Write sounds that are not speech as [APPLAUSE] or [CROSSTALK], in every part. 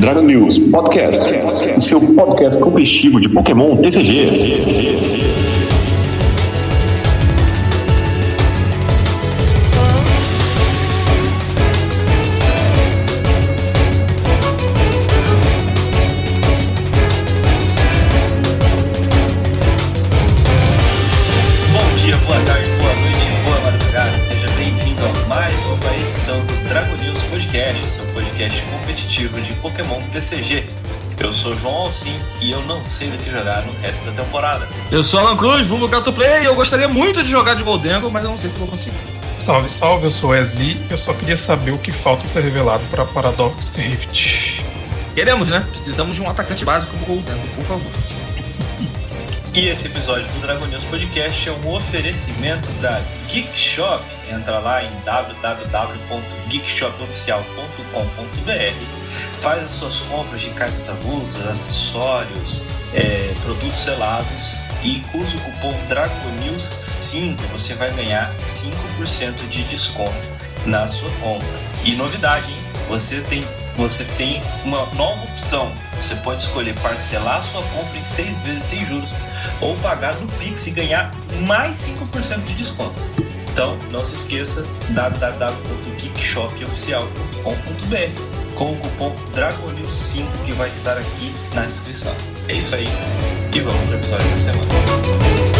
Dragon News Podcast, o seu podcast competitivo de Pokémon TCG. João Alcim e eu não sei do que jogar no resto da temporada. Eu sou Alan Cruz, vulgo Gato Play, e eu gostaria muito de jogar de Goldengo, mas eu não sei se vou conseguir. Salve, salve, eu sou Wesley. Eu só queria saber o que falta ser revelado para Paradox Rift. Queremos, né? Precisamos de um atacante básico pro Goldengo, por favor. [LAUGHS] E esse episódio do Dragon News Podcast é um oferecimento da Geek Shop. Entra lá em www.geekshopoficial.com.br Faz as suas compras de cartas avulsas, acessórios, é, produtos selados e usa o cupom DRAGONEWS5 você vai ganhar 5% de desconto na sua compra. E novidade, hein? Você tem, você tem uma nova opção. Você pode escolher parcelar sua compra em seis vezes sem juros ou pagar no Pix e ganhar mais 5% de desconto. Então, não se esqueça www.geekshopoficial.com.br com o cupom DRAGONEWS5 que vai estar aqui na descrição. É isso aí e vamos para o episódio da semana.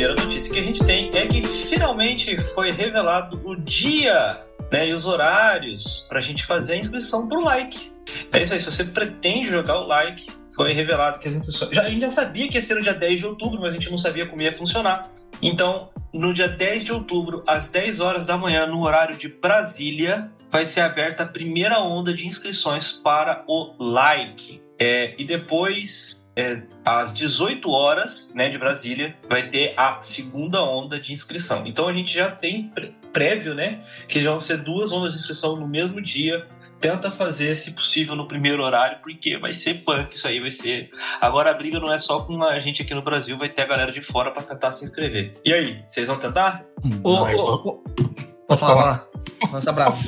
Primeira notícia que a gente tem é que finalmente foi revelado o dia né, e os horários para a gente fazer a inscrição para o like. É isso aí, se você pretende jogar o like, foi revelado que as inscrições. Já, a gente já sabia que ia ser no dia 10 de outubro, mas a gente não sabia como ia funcionar. Então, no dia 10 de outubro, às 10 horas da manhã, no horário de Brasília, vai ser aberta a primeira onda de inscrições para o like. É, e depois, é, às 18 horas né, de Brasília, vai ter a segunda onda de inscrição. Então a gente já tem pré- prévio, né? Que já vão ser duas ondas de inscrição no mesmo dia. Tenta fazer, se possível, no primeiro horário, porque vai ser punk isso aí, vai ser. Agora a briga não é só com a gente aqui no Brasil, vai ter a galera de fora para tentar se inscrever. E aí, vocês vão tentar? Ô, eu ô, ô, Pode falar. Lança bravo.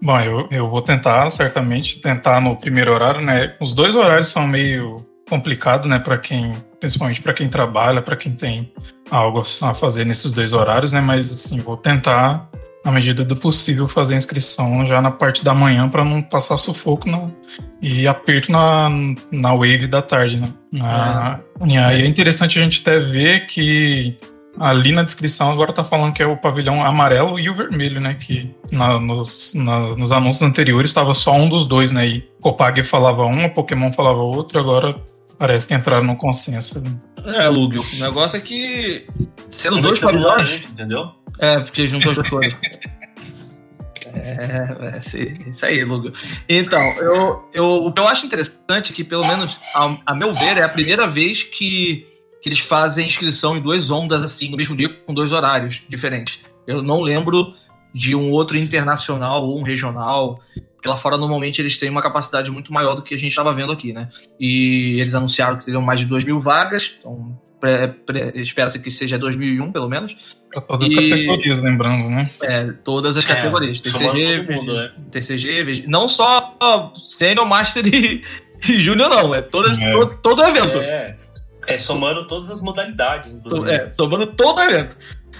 Bom, eu, eu vou tentar, certamente, tentar no primeiro horário, né? Os dois horários são meio complicados, né, para quem, principalmente para quem trabalha, para quem tem algo a fazer nesses dois horários, né? Mas assim, vou tentar, na medida do possível, fazer a inscrição já na parte da manhã para não passar sufoco na, e aperto na, na wave da tarde, né? Na- e aí é interessante a gente até ver que Ali na descrição agora tá falando que é o pavilhão amarelo e o vermelho, né? Que na- nos, na- nos anúncios anteriores estava só um dos dois, né? E Copag falava um, a Pokémon falava outro, agora parece que entraram no consenso. né? É, Lugio, o negócio é que. Sendo dois pavilhões. longe, entendeu? É, porque juntou as duas coisas. [LAUGHS] É, é isso aí, Lugo. Então, eu, eu, o que eu acho interessante é que, pelo menos, a, a meu ver, é a primeira vez que, que eles fazem inscrição em duas ondas, assim, no mesmo dia, com dois horários diferentes. Eu não lembro de um outro internacional ou um regional, porque lá fora, normalmente, eles têm uma capacidade muito maior do que a gente estava vendo aqui, né? E eles anunciaram que teriam mais de 2 mil vagas, então espera-se que seja 2001, pelo menos. Pra todas as E- categorias, lembrando, né? É, todas as É, categorias. somando TCG, mundo, VG, TCG, VG. Não só Senior, Master e, [LAUGHS] e Júnior, não. É, todas, É. todo, todo o evento. É, é somando todas as modalidades. inclusive. É, somando todo o evento.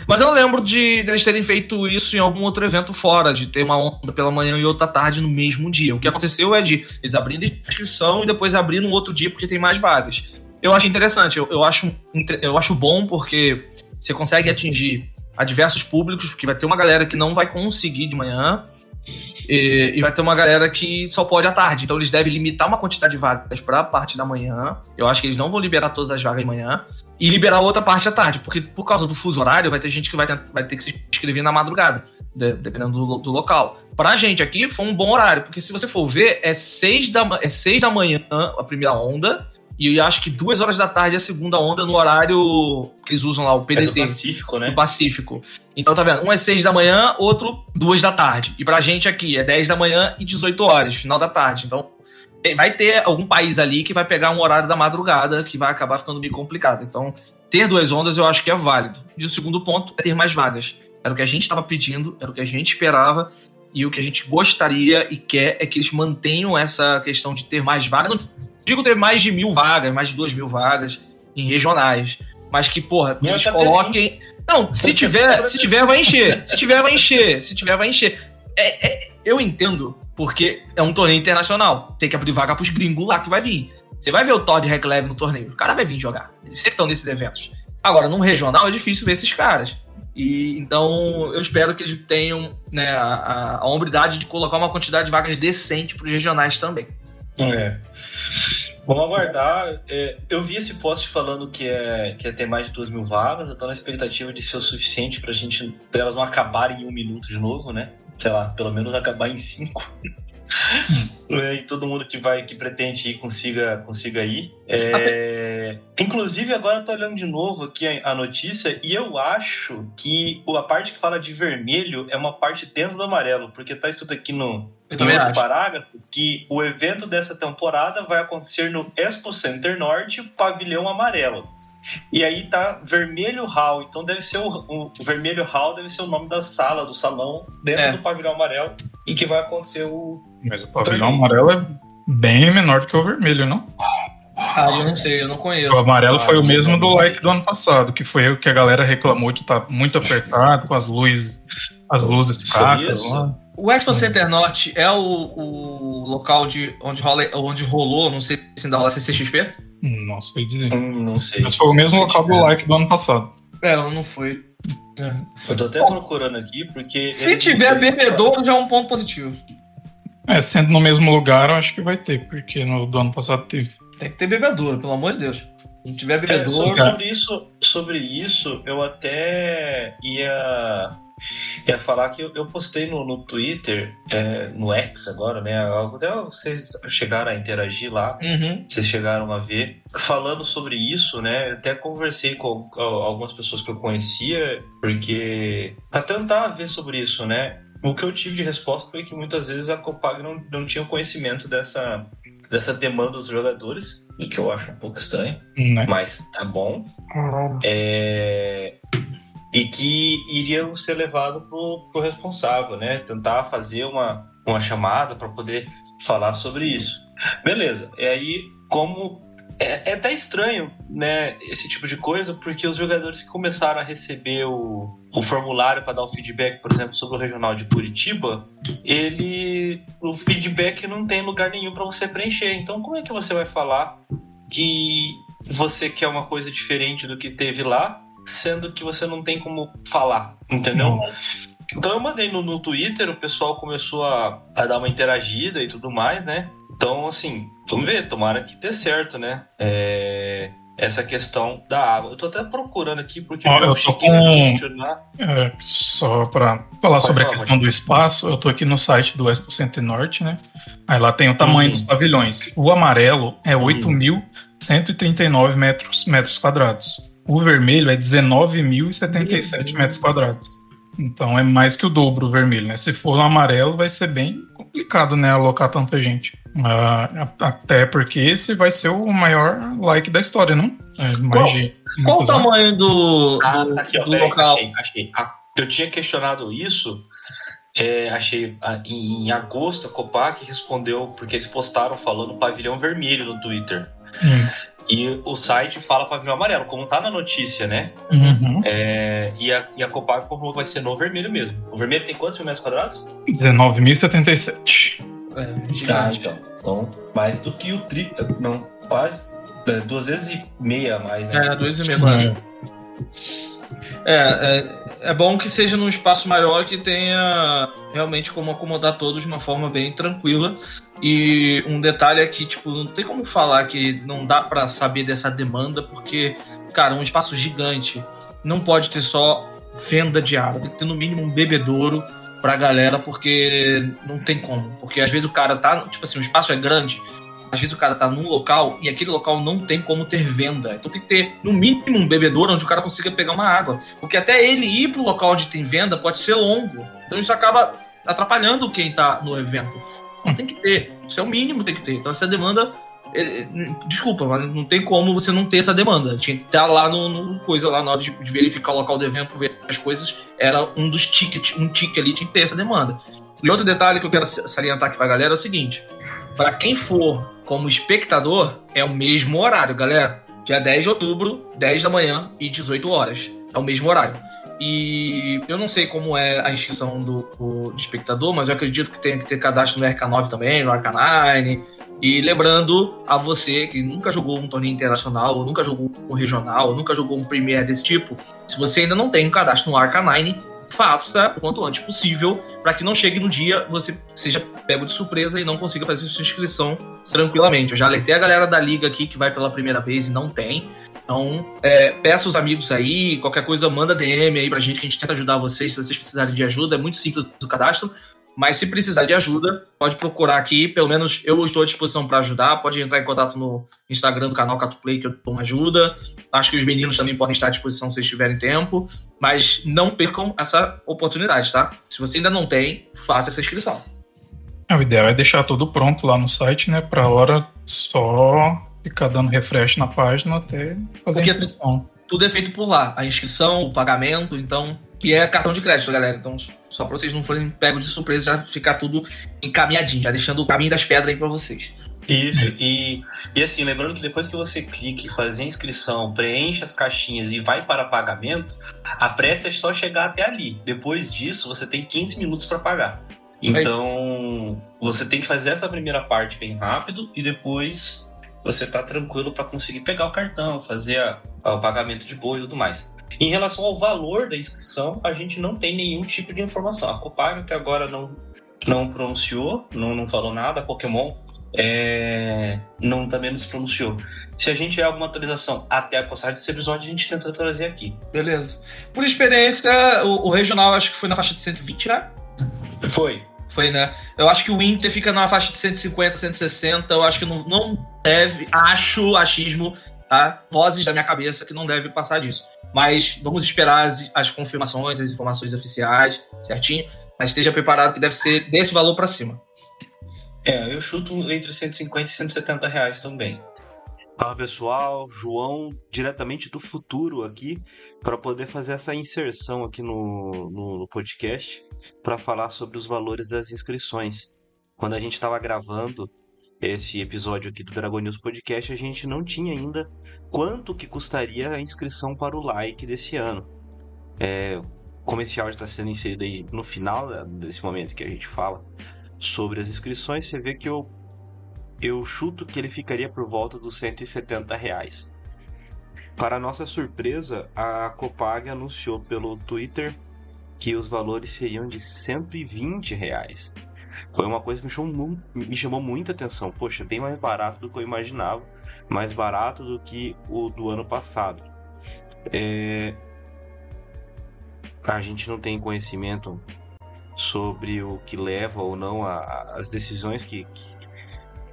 Mas eu lembro de, eles terem feito isso em algum outro evento fora, de ter uma onda pela manhã e outra tarde no mesmo dia. O que aconteceu é de eles abrindo inscrição e depois abrir no outro dia porque tem mais vagas. Eu acho interessante, eu, eu, acho, eu acho bom porque você consegue atingir a diversos públicos, porque vai ter uma galera que não vai conseguir de manhã e, e vai ter uma galera que só pode à tarde. Então eles devem limitar uma quantidade de vagas para a parte da manhã. Eu acho que eles não vão liberar todas as vagas de manhã e liberar outra parte à tarde, porque por causa do fuso horário vai ter gente que vai ter, vai ter que se inscrever na madrugada, de- dependendo do, do local. Pra gente aqui foi um bom horário, porque se você for ver, é seis da, ma- é seis da manhã a primeira onda E eu acho que duas horas da tarde é a segunda onda no horário que eles usam lá, o PDT. É do Pacífico, né? Do Pacífico. Então tá vendo? Um é seis da manhã, outro duas da tarde. E pra gente aqui é 10 da manhã e 18 horas, final da tarde. Então vai ter algum país ali que vai pegar um horário da madrugada que vai acabar ficando meio complicado. Então, ter duas ondas eu acho que é válido. E o segundo ponto é ter mais vagas. Era o que a gente estava pedindo, era o que a gente esperava. E o que a gente gostaria e quer é que eles mantenham essa questão de ter mais vagas. Digo ter mais de mil vagas, mais de duas mil vagas em regionais. Mas que, porra, Não, eles coloquem. Não, se tiver, se tiver, vai encher. Se tiver, vai encher. Se tiver, vai encher. É, é, eu entendo, porque é um torneio internacional. Tem que abrir vaga pros gringos lá que vai vir. Você vai ver o Todd Recleve no torneio. O cara vai vir jogar. Eles sempre estão nesses eventos. Agora, num regional é difícil ver esses caras. E então eu espero que eles tenham né, a, a hombridade de colocar uma quantidade de vagas decente para os regionais também. É. Vamos aguardar. É, eu vi esse post falando que é, que é ter mais de 2 mil vagas. Eu tô na expectativa de ser o suficiente pra gente. Pra elas não acabarem em um minuto de novo, né? Sei lá, pelo menos acabar em cinco. [LAUGHS] e todo mundo que vai, que pretende ir, consiga, consiga ir. É... Inclusive, agora eu tô olhando de novo aqui a notícia e eu acho que a parte que fala de vermelho é uma parte dentro do amarelo, porque tá escrito aqui no, no parágrafo que o evento dessa temporada vai acontecer no Expo Center Norte, pavilhão amarelo. E aí tá Vermelho Hall, então deve ser o, o, o Vermelho Hall deve ser o nome da sala, do salão, dentro é. do pavilhão amarelo, e que vai acontecer o mas o pavilhão amarelo é bem menor do que o vermelho, não? Ah, eu não sei, eu não conheço. O amarelo ah, foi o mesmo do like do ano passado, que foi o que a galera reclamou de estar tá muito apertado, com as luzes, as luzes fracas lá. O Expo Center Norte é o, o local de onde, rola, onde rolou, não sei se ainda rola CCXP? Não sei dizer. Hum, não sei. Mas foi o mesmo local do like do ano passado. É, não foi. É. Eu tô até Bom, procurando aqui, porque. Se tiver bebedouro, já é um ponto positivo. É, sendo no mesmo lugar, eu acho que vai ter, porque no do ano passado teve. Tem que ter bebedouro, pelo amor de Deus. Se não tiver bebedouro. É, sobre, isso, sobre isso, eu até ia, ia falar que eu, eu postei no, no Twitter, é, no X agora, né? Até vocês chegaram a interagir lá, uhum. vocês chegaram a ver. Falando sobre isso, né? Até conversei com algumas pessoas que eu conhecia, porque. pra tentar ver sobre isso, né? O que eu tive de resposta foi que muitas vezes a Copag não, não tinha conhecimento dessa, dessa demanda dos jogadores, o que eu acho um pouco estranho, né? mas tá bom. Caralho. É, e que iriam ser levados pro, pro responsável, né? Tentar fazer uma, uma chamada para poder falar sobre isso. Beleza. E aí, como é, é, até estranho, né, esse tipo de coisa, porque os jogadores que começaram a receber o, o formulário para dar o feedback, por exemplo, sobre o regional de Curitiba, ele o feedback não tem lugar nenhum para você preencher. Então, como é que você vai falar que você quer uma coisa diferente do que teve lá, sendo que você não tem como falar, entendeu? Então eu mandei no, no Twitter, o pessoal começou a, a dar uma interagida e tudo mais, né? Então, assim, vamos ver, tomara que dê certo, né? É, essa questão da água. Eu tô até procurando aqui, porque eu tô com... questionar. É, só para falar Pode sobre falar, a questão do espaço, eu tô aqui no site do Expo Center Norte, né? Aí lá tem o tamanho uhum. dos pavilhões. O amarelo é uhum. 8.139 metros, metros quadrados. O vermelho é 19.077 metros quadrados. Então é mais que o dobro o vermelho, né? Se for no amarelo, vai ser bem complicado, né? Alocar tanta gente. Uh, até porque esse vai ser o maior like da história, não? É, qual, de, qual o tamanho do, ah, tá aqui, ó, do local? Achei, achei. Ah, eu tinha questionado isso, é, achei ah, em, em, agosto a Copac respondeu, porque eles postaram falando pavilhão vermelho no Twitter. Hum. E o site fala pavilhão amarelo, como tá na notícia, né? Uhum. É, e, a, e a Copag confirmou que vai ser no vermelho mesmo. O vermelho tem quantos mil metros quadrados? 19.077. É, tá, então. Então, mais do que o tri... Não, quase é, duas vezes e meia a mais, né? É, duas e meia mais. É, é, é, bom que seja num espaço maior que tenha realmente como acomodar todos de uma forma bem tranquila. E um detalhe é que, tipo, não tem como falar que não dá para saber dessa demanda, porque, cara, um espaço gigante não pode ter só venda de água, tem que ter no mínimo um bebedouro pra galera, porque não tem como. Porque às vezes o cara tá, tipo assim, o espaço é grande, às vezes o cara tá num local e aquele local não tem como ter venda. Então tem que ter, no mínimo, um bebedouro onde o cara consiga pegar uma água. Porque até ele ir pro local onde tem venda pode ser longo. Então isso acaba atrapalhando quem tá no evento. Então tem que ter. Isso é o mínimo tem que ter. Então essa demanda. é, Desculpa, mas não tem como você não ter essa demanda. Tinha que estar lá no, no coisa lá na hora de, de verificar o local do evento, ver as coisas. Era um dos tickets, um ticket ali tinha que ter essa demanda. E outro detalhe que eu quero salientar aqui pra galera é o seguinte: para quem for como espectador, é o mesmo horário, galera. Dia 10 de outubro, 10 da manhã e 18 horas. É o mesmo horário. E eu não sei como é a inscrição do, do, do espectador, mas eu acredito que tem que ter cadastro no RK9 também, no RK9. E lembrando a você que nunca jogou um torneio internacional, ou nunca jogou um regional, ou nunca jogou um Premier desse tipo, se você ainda não tem um cadastro no RK9, faça o quanto antes possível para que não chegue no dia você seja pego de surpresa e não consiga fazer sua inscrição tranquilamente. Eu já alertei a galera da liga aqui que vai pela primeira vez e não tem. Então, é, peça os amigos aí, qualquer coisa, manda DM aí pra gente que a gente tenta ajudar vocês se vocês precisarem de ajuda. É muito simples o cadastro. Mas se precisar de ajuda, pode procurar aqui. Pelo menos eu estou à disposição para ajudar. Pode entrar em contato no Instagram do canal Catuplay que eu dou uma ajuda. Acho que os meninos também podem estar à disposição se tiverem tempo. Mas não percam essa oportunidade, tá? Se você ainda não tem, faça essa inscrição. É, o ideal é deixar tudo pronto lá no site, né? Pra hora só ficar dando refresh na página até fazer Porque a inscrição. Tudo é feito por lá. A inscrição, o pagamento, então. E é cartão de crédito, galera. Então, só pra vocês não forem pegos de surpresa, já ficar tudo encaminhadinho, já deixando o caminho das pedras aí pra vocês. Isso, e, e assim, lembrando que depois que você clica em fazer a inscrição, preenche as caixinhas e vai para pagamento, a pressa é só chegar até ali. Depois disso, você tem 15 minutos para pagar. Então, você tem que fazer essa primeira parte bem rápido e depois você tá tranquilo para conseguir pegar o cartão, fazer a, a, o pagamento de boa e tudo mais. Em relação ao valor da inscrição, a gente não tem nenhum tipo de informação. A Copag até agora não, não pronunciou, não, não falou nada. A Pokémon é, não também não se pronunciou. Se a gente tiver alguma atualização até a postagem desse episódio, a gente tenta trazer aqui. Beleza. Por experiência, o, o regional acho que foi na faixa de 120, né? Foi. Foi, né? Eu acho que o Inter fica na faixa de 150, 160. Eu acho que não, não deve. Acho, achismo, tá? Vozes da minha cabeça que não deve passar disso. Mas vamos esperar as, as confirmações, as informações oficiais, certinho. Mas esteja preparado que deve ser desse valor para cima. É, eu chuto entre 150 e 170 reais também. Fala pessoal, João, diretamente do futuro aqui, para poder fazer essa inserção aqui no, no, no podcast, para falar sobre os valores das inscrições. Quando a gente estava gravando esse episódio aqui do Dragon News Podcast, a gente não tinha ainda quanto que custaria a inscrição para o like desse ano. É, o comercial está sendo inserido aí no final desse momento que a gente fala sobre as inscrições, você vê que eu eu chuto que ele ficaria por volta dos 170 reais. Para nossa surpresa, a Copag anunciou pelo Twitter que os valores seriam de 120 reais. Foi uma coisa que me chamou, me chamou muita atenção. Poxa, bem mais barato do que eu imaginava, mais barato do que o do ano passado. É... A gente não tem conhecimento sobre o que leva ou não as decisões que, que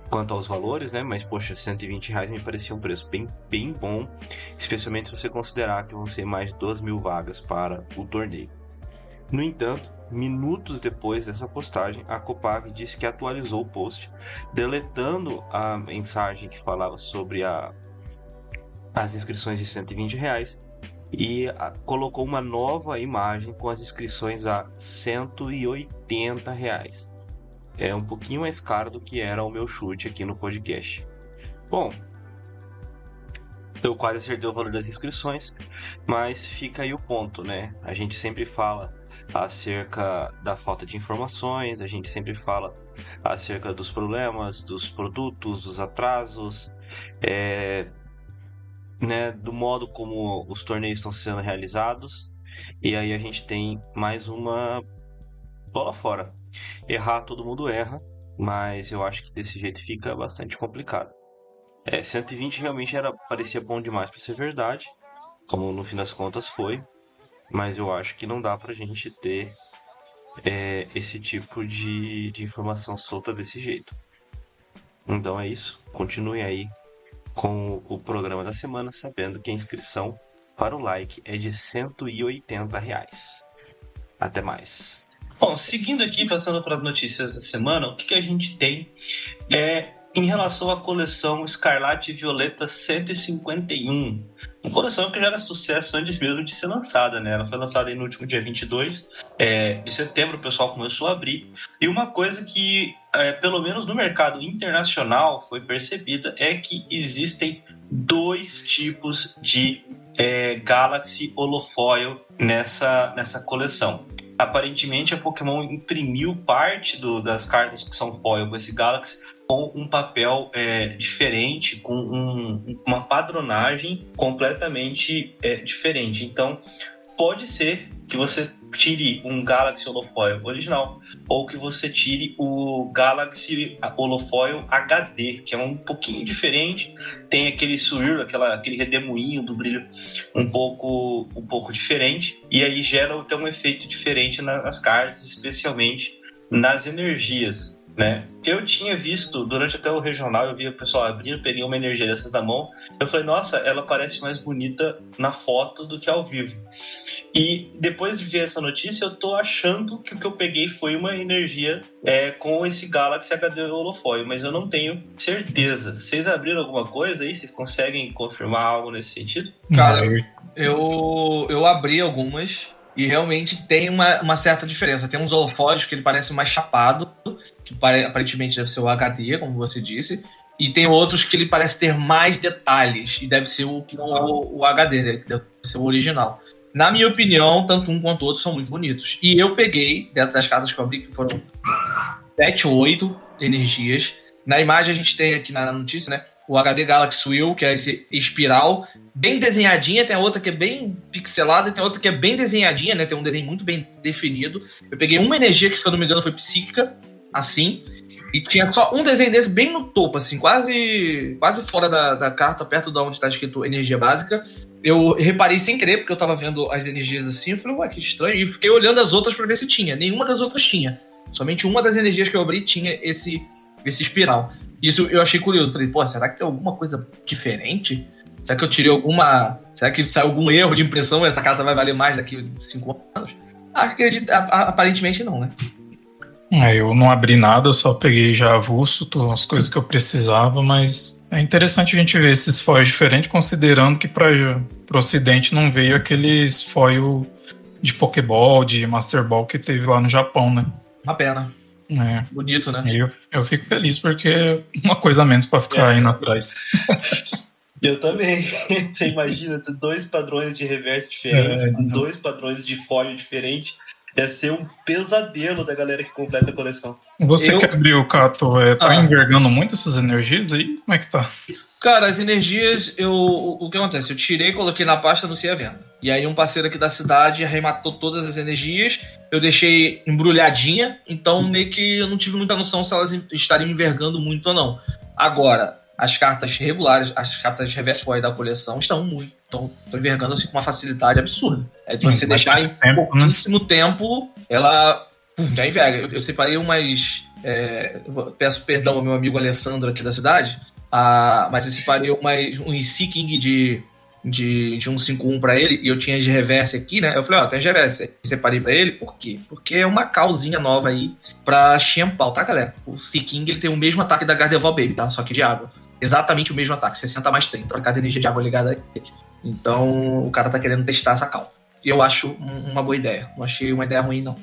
quanto aos valores, né? Mas, poxa, 120 reais me parecia um preço bem, bem bom, especialmente se você considerar que vão ser mais de 2 mil vagas para o torneio. No entanto, minutos depois dessa postagem, a Copag disse que atualizou o post, deletando a mensagem que falava sobre a, as inscrições de 120 reais e a, colocou uma nova imagem com as inscrições a 180 reais é um pouquinho mais caro do que era o meu chute aqui no podcast. Bom, eu quase acertei o valor das inscrições, mas fica aí o ponto, né? A gente sempre fala acerca da falta de informações, a gente sempre fala acerca dos problemas, dos produtos, dos atrasos, é, né, do modo como os torneios estão sendo realizados. E aí a gente tem mais uma bola fora. Errar, todo mundo erra, mas eu acho que desse jeito fica bastante complicado. É, 120 realmente era parecia bom demais para ser verdade, como no fim das contas foi, mas eu acho que não dá pra gente ter é, esse tipo de, de informação solta desse jeito. Então é isso. Continuem aí com o programa da semana, sabendo que a inscrição para o like é de 180 reais. Até mais. Bom, seguindo aqui, passando para as notícias da semana, o que, que a gente tem é em relação à coleção Escarlate e Violeta 151. Uma coleção que já era sucesso antes mesmo de ser lançada, né? Ela foi lançada no último dia 22 é, de setembro, o pessoal começou a abrir. E uma coisa que, é, pelo menos no mercado internacional, foi percebida é que existem dois tipos de é, Galaxy Holofoil nessa, nessa coleção aparentemente a Pokémon imprimiu parte do, das cartas que são foil com esse Galaxy com um papel é, diferente, com um, uma padronagem completamente é, diferente. Então, pode ser que você tire um Galaxy Holofoil original ou que você tire o Galaxy Holofoil HD, que é um pouquinho diferente, tem aquele swirl, aquela, aquele redemoinho do brilho um pouco um pouco diferente. E aí gera até um efeito diferente nas cartas, especialmente nas energias né? Eu tinha visto, durante até o regional, eu via o pessoal abrindo, peguei uma energia dessas na mão. Eu falei, nossa, ela parece mais bonita na foto do que ao vivo. E depois de ver essa notícia, eu tô achando que o que eu peguei foi uma energia é, com esse Galaxy HD Holofoil, mas eu não tenho certeza. Vocês abriram alguma coisa aí? Vocês conseguem confirmar algo nesse sentido? Cara, eu, eu abri algumas e realmente tem uma, uma certa diferença. Tem uns holofotes que ele parece mais chapado, que aparentemente deve ser o HD, como você disse. E tem outros que ele parece ter mais detalhes, e deve ser o, o, o HD, né? que deve ser o original. Na minha opinião, tanto um quanto o outro são muito bonitos. E eu peguei, dentro das cartas que eu abri, que foram 7 ou 8 energias. Na imagem a gente tem aqui na notícia, né? o HD Galaxy Wheel, que é esse espiral, bem desenhadinha, tem a outra que é bem pixelada tem outra que é bem desenhadinha, né? Tem um desenho muito bem definido. Eu peguei uma energia que, se eu não me engano, foi psíquica, assim, e tinha só um desenho desse bem no topo, assim, quase quase fora da, da carta, perto da onde está escrito energia básica. Eu reparei sem querer, porque eu tava vendo as energias assim, eu falei, ué, que estranho, e fiquei olhando as outras para ver se tinha. Nenhuma das outras tinha. Somente uma das energias que eu abri tinha esse esse espiral. Isso eu achei curioso. Falei, pô, será que tem alguma coisa diferente? Será que eu tirei alguma. Será que saiu algum erro de impressão? Essa carta vai valer mais daqui cinco anos? Acredito, aparentemente não, né? É, eu não abri nada, eu só peguei já avulso as coisas que eu precisava, mas é interessante a gente ver esses foils diferentes, considerando que para o ocidente não veio aqueles foil de Pokéball, de Master Ball que teve lá no Japão, né? Uma pena. É. Bonito, né? Eu, eu fico feliz porque é uma coisa a menos para ficar é. indo atrás. [LAUGHS] Eu também. [LAUGHS] Você imagina ter dois padrões de reverso diferentes, é, dois padrões de folha diferentes. Ia ser um pesadelo da galera que completa a coleção. Você eu... que abriu o Cato, é, tá ah. envergando muito essas energias aí? Como é que tá? Cara, as energias, eu, o que acontece? Eu tirei, coloquei na pasta, anunciei a venda. E aí um parceiro aqui da cidade arrematou todas as energias, eu deixei embrulhadinha, então meio que eu não tive muita noção se elas estariam envergando muito ou não. Agora, as cartas regulares, as cartas reverse foil da coleção estão muito, estão, estão envergando assim com uma facilidade absurda. É de você deixar em tempo, né? pouquíssimo né? tempo, ela pum, já enverga. Eu, eu separei umas... É, peço perdão ao meu amigo Alessandro aqui da cidade, ah, mas eu separei mais um Seeking de, de, de 151 para ele e eu tinha de reverse aqui, né? Eu falei, ó, oh, tem de reverse. Separei para ele, por quê? Porque é uma calzinha nova aí pra Xianpao, tá, galera? O Seeking ele tem o mesmo ataque da Gardevoir Baby, tá? Só que de água. Exatamente o mesmo ataque, 60 mais 30, pra cada energia de água ligada. Então o cara tá querendo testar essa cal. E eu acho uma boa ideia. Não achei uma ideia ruim, não.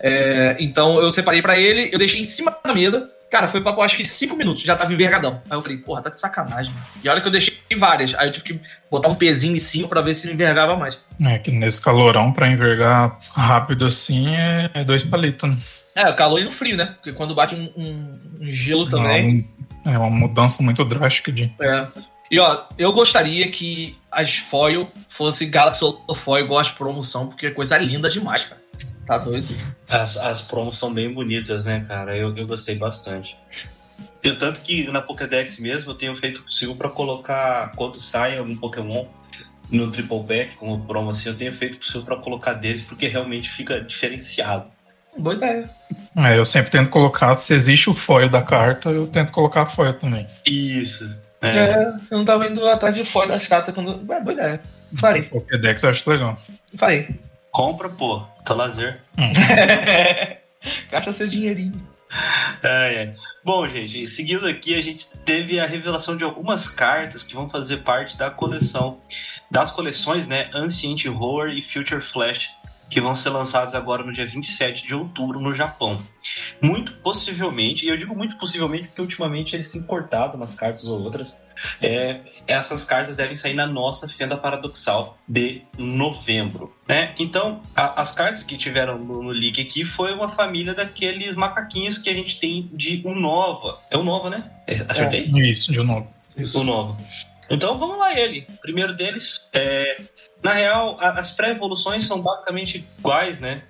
É, então eu separei para ele, eu deixei em cima da mesa Cara, foi papo acho que 5 minutos, já tava envergadão. Aí eu falei, porra, tá de sacanagem. Mano. E olha que eu deixei várias. Aí eu tive que botar um pezinho em cima pra ver se não envergava mais. É que nesse calorão, pra envergar rápido assim, é, dois palitos, né? É, o calor e no frio, né? Porque quando bate um, um, um gelo também. É uma mudança muito drástica de. É. E ó, eu gostaria que as foil fosse Galaxy Foil igual as promoção, porque é coisa linda demais, cara. Tá doido? As, as promos são bem bonitas, né, cara? Eu, eu gostei bastante. Eu, tanto que na Pokédex mesmo eu tenho feito o possível para colocar, quando sai algum Pokémon no Triple Pack, como promo assim, eu tenho feito o possível para colocar deles, porque realmente fica diferenciado. Boa ideia. É, eu sempre tento colocar, se existe o foil da carta, eu tento colocar foil também. Isso. É. É. eu não tava indo atrás de fora das cartas quando. É, boa ideia. Farei, Pokédex eu acho legal. farei. Compra, pô. Tá lazer. [LAUGHS] Gasta seu dinheirinho. É, é. Bom, gente, seguindo aqui, a gente teve a revelação de algumas cartas que vão fazer parte da coleção, das coleções, né, Ancient Horror e Future Flash, que vão ser lançadas agora no dia 27 de outubro no Japão. Muito possivelmente, e eu digo muito possivelmente porque ultimamente eles têm cortado umas cartas ou outras, é, essas cartas devem sair na nossa Fenda Paradoxal de novembro, né? Então, a- as cartas que tiveram no, no leak aqui foi uma família daqueles macaquinhos que a gente tem de Unova. É Unova, né? Acertei? Isso, de novo. Isso. o novo. Então vamos lá ele. O primeiro deles é. Na real, a- as pré-evoluções são basicamente iguais, né?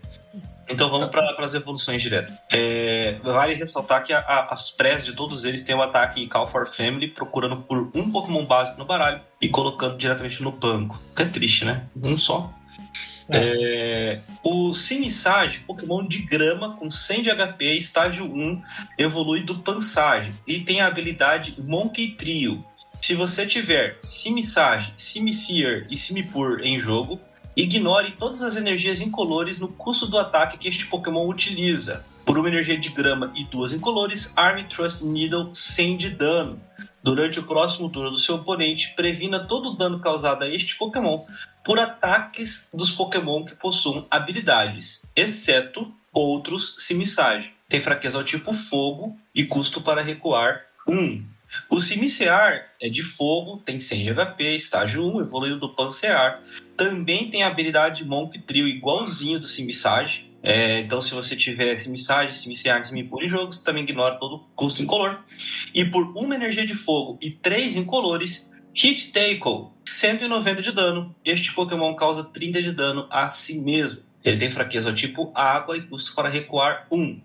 Então vamos para as evoluções direto. É, vale ressaltar que a- a- as prés de todos eles têm o ataque Call for Family, procurando por um Pokémon básico no baralho e colocando diretamente no banco. Que é triste, né? Um só. É, o Sinisage, Pokémon de grama com 100 de HP, estágio 1, evolui do Pansage e tem a habilidade Monkey Trio. Se você tiver Simisage, Simisear e Simipur em jogo, ignore todas as energias incolores no custo do ataque que este Pokémon utiliza. Por uma energia de grama e duas incolores, Arm Trust Needle 100 de dano. Durante o próximo turno do seu oponente, previna todo o dano causado a este Pokémon por ataques dos Pokémon que possuam habilidades, exceto outros Simisage. Tem fraqueza ao tipo fogo e custo para recuar 1. O Simisear é de fogo, tem 100 de HP, estágio 1, evoluído do Pansear. Também tem a habilidade Monk Trio igualzinho do Simisage. É, então, se você tiver Simisage, Simisear, Simipur em jogo, você também ignora todo o custo incolor. E por uma energia de fogo e três incolores, Hit Tackle, 190 de dano. Este Pokémon causa 30 de dano a si mesmo. Ele tem fraqueza tipo água e custo para recuar 1.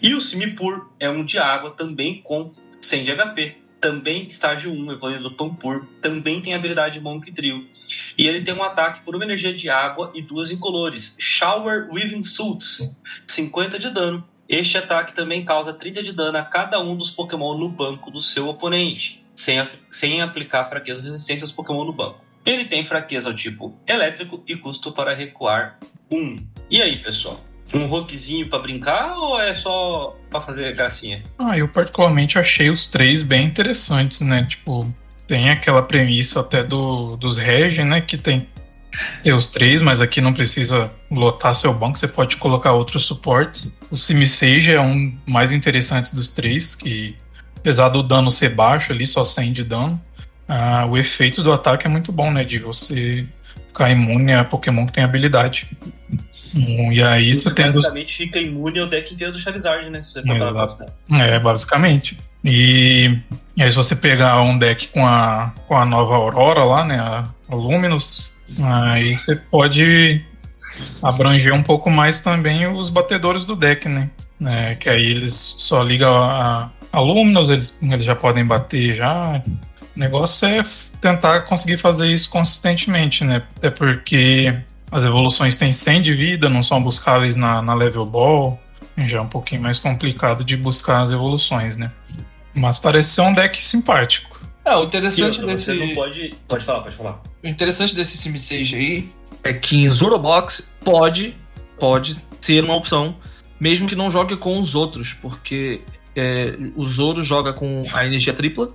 E o Simipur é um de água também com 100 de HP. Também estágio 1, evoluindo do Pampur. Também tem habilidade Monk Trio. E ele tem um ataque por uma energia de água e duas incolores. Shower Weaving Suits, 50 de dano. Este ataque também causa 30 de dano a cada um dos Pokémon no banco do seu oponente, sem, sem aplicar fraqueza ou resistência aos Pokémon no banco. Ele tem fraqueza ao tipo elétrico e custo para recuar 1. E aí, pessoal? Um rockzinho pra brincar ou é só pra fazer gracinha? Ah, eu particularmente achei os três bem interessantes, né? Tipo, tem aquela premissa até do, dos Regi, né? Que tem, tem os três, mas aqui não precisa lotar seu banco, você pode colocar outros suportes. O Simisage é um mais interessante dos três, que apesar do dano ser baixo ali, só 100 de dano, ah, o efeito do ataque é muito bom, né? De você ficar imune a Pokémon que tem habilidade. Hum, E aí você Você os basicamente fica imune ao deck inteiro do Charizard, né? Se você for Exato. pensar. É, basicamente. E, e aí, se você pegar um deck com a, com a nova Aurora lá, né? A, Luminous, aí você pode abranger um pouco mais também os batedores do deck, né? É, que aí eles só ligam a, a Luminous, eles, eles já podem bater já. O negócio é tentar conseguir fazer isso consistentemente, né? Até porque as evoluções têm 100 de vida, não são buscáveis na, na level ball. Já é um pouquinho mais complicado de buscar as evoluções, né? Mas parece ser um deck simpático. É, o interessante desse. você não pode. Pode falar, pode falar. O interessante desse Simisage aí é que em Zorobox pode, pode ser uma opção, mesmo que não jogue com os outros, porque é, o Zoro joga com a energia tripla,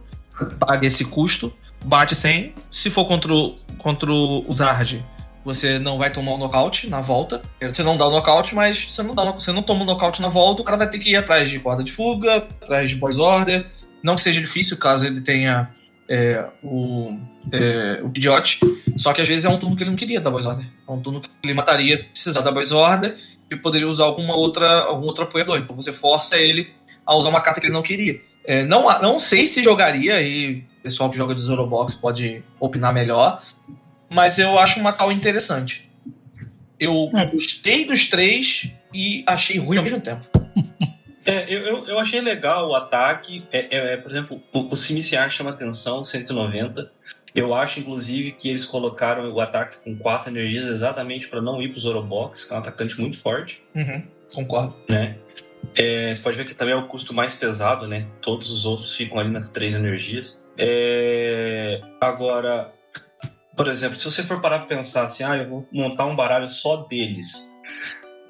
paga esse custo, bate 100. Se for contra o, contra o Zard, você não vai tomar o nocaute na volta. Você não dá o nocaute, mas você não, dá, você não toma o nocaute na volta, o cara vai ter que ir atrás de corda de fuga, atrás de boys order. Não que seja difícil caso ele tenha é, o, é, o Pidgeot. Só que às vezes é um turno que ele não queria dar Boys Order. É um turno que ele mataria se precisar da Boys Order e poderia usar alguma outra, algum outro apoiador. Então você força ele a usar uma carta que ele não queria. É, não, não sei se jogaria, aí o pessoal que joga de Zorobox pode opinar melhor, mas eu acho uma tal interessante. Eu É. gostei dos três e achei ruim ao mesmo tempo. É, eu, eu, eu achei legal o ataque. É, é, é, por exemplo, o, o Simiciar chama atenção, 190. Eu acho, inclusive, que eles colocaram o ataque com quatro energias exatamente para não ir pro Zorobox, que é um atacante muito forte. Uhum. Concordo. né? É, você pode ver que também é o custo mais pesado, né? Todos os outros ficam ali nas três energias. É, agora, por exemplo, se você for parar pra pensar assim, ah, eu vou montar um baralho só deles,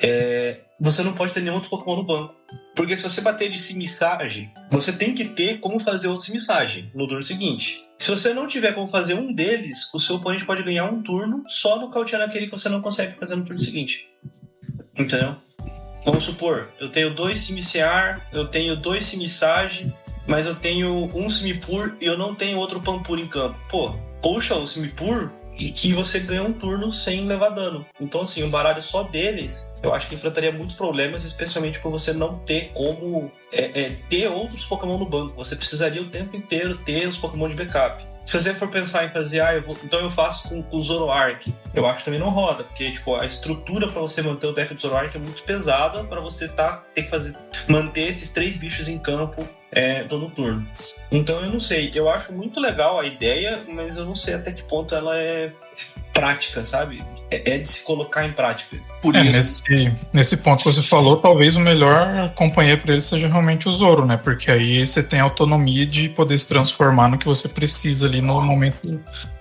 é, você não pode ter nenhum outro Pokémon no banco. Porque se você bater de simissagem, você tem que ter como fazer outra simissagem no turno seguinte. Se você não tiver como fazer um deles, o seu oponente pode ganhar um turno só nocauteando aquele que você não consegue fazer no turno seguinte. Entendeu? Vamos supor, eu tenho dois Simisear, eu tenho dois Simissage, mas eu tenho um Simipur e eu não tenho outro Pampur em campo. Pô, puxa o Simipur e que você ganha um turno sem levar dano. Então, assim, um baralho só deles, eu acho que enfrentaria muitos problemas, especialmente por você não ter como é, é, ter outros Pokémon no banco. Você precisaria o tempo inteiro ter os Pokémon de backup. Se você for pensar em fazer, ah, eu vou, então eu faço com, com o Zoroark, eu acho que também não roda, porque tipo, a estrutura para você manter o deck do Zoroark é muito pesada para você tá, ter que fazer, manter esses três bichos em campo é, todo turno. Então eu não sei, eu acho muito legal a ideia, mas eu não sei até que ponto ela é prática, sabe? É, é de se colocar em prática. Por É, isso. nesse, nesse ponto que você falou, talvez o melhor companheiro para ele seja realmente o Zoro, né? Porque aí você tem autonomia de poder se transformar no que você precisa ali no momento,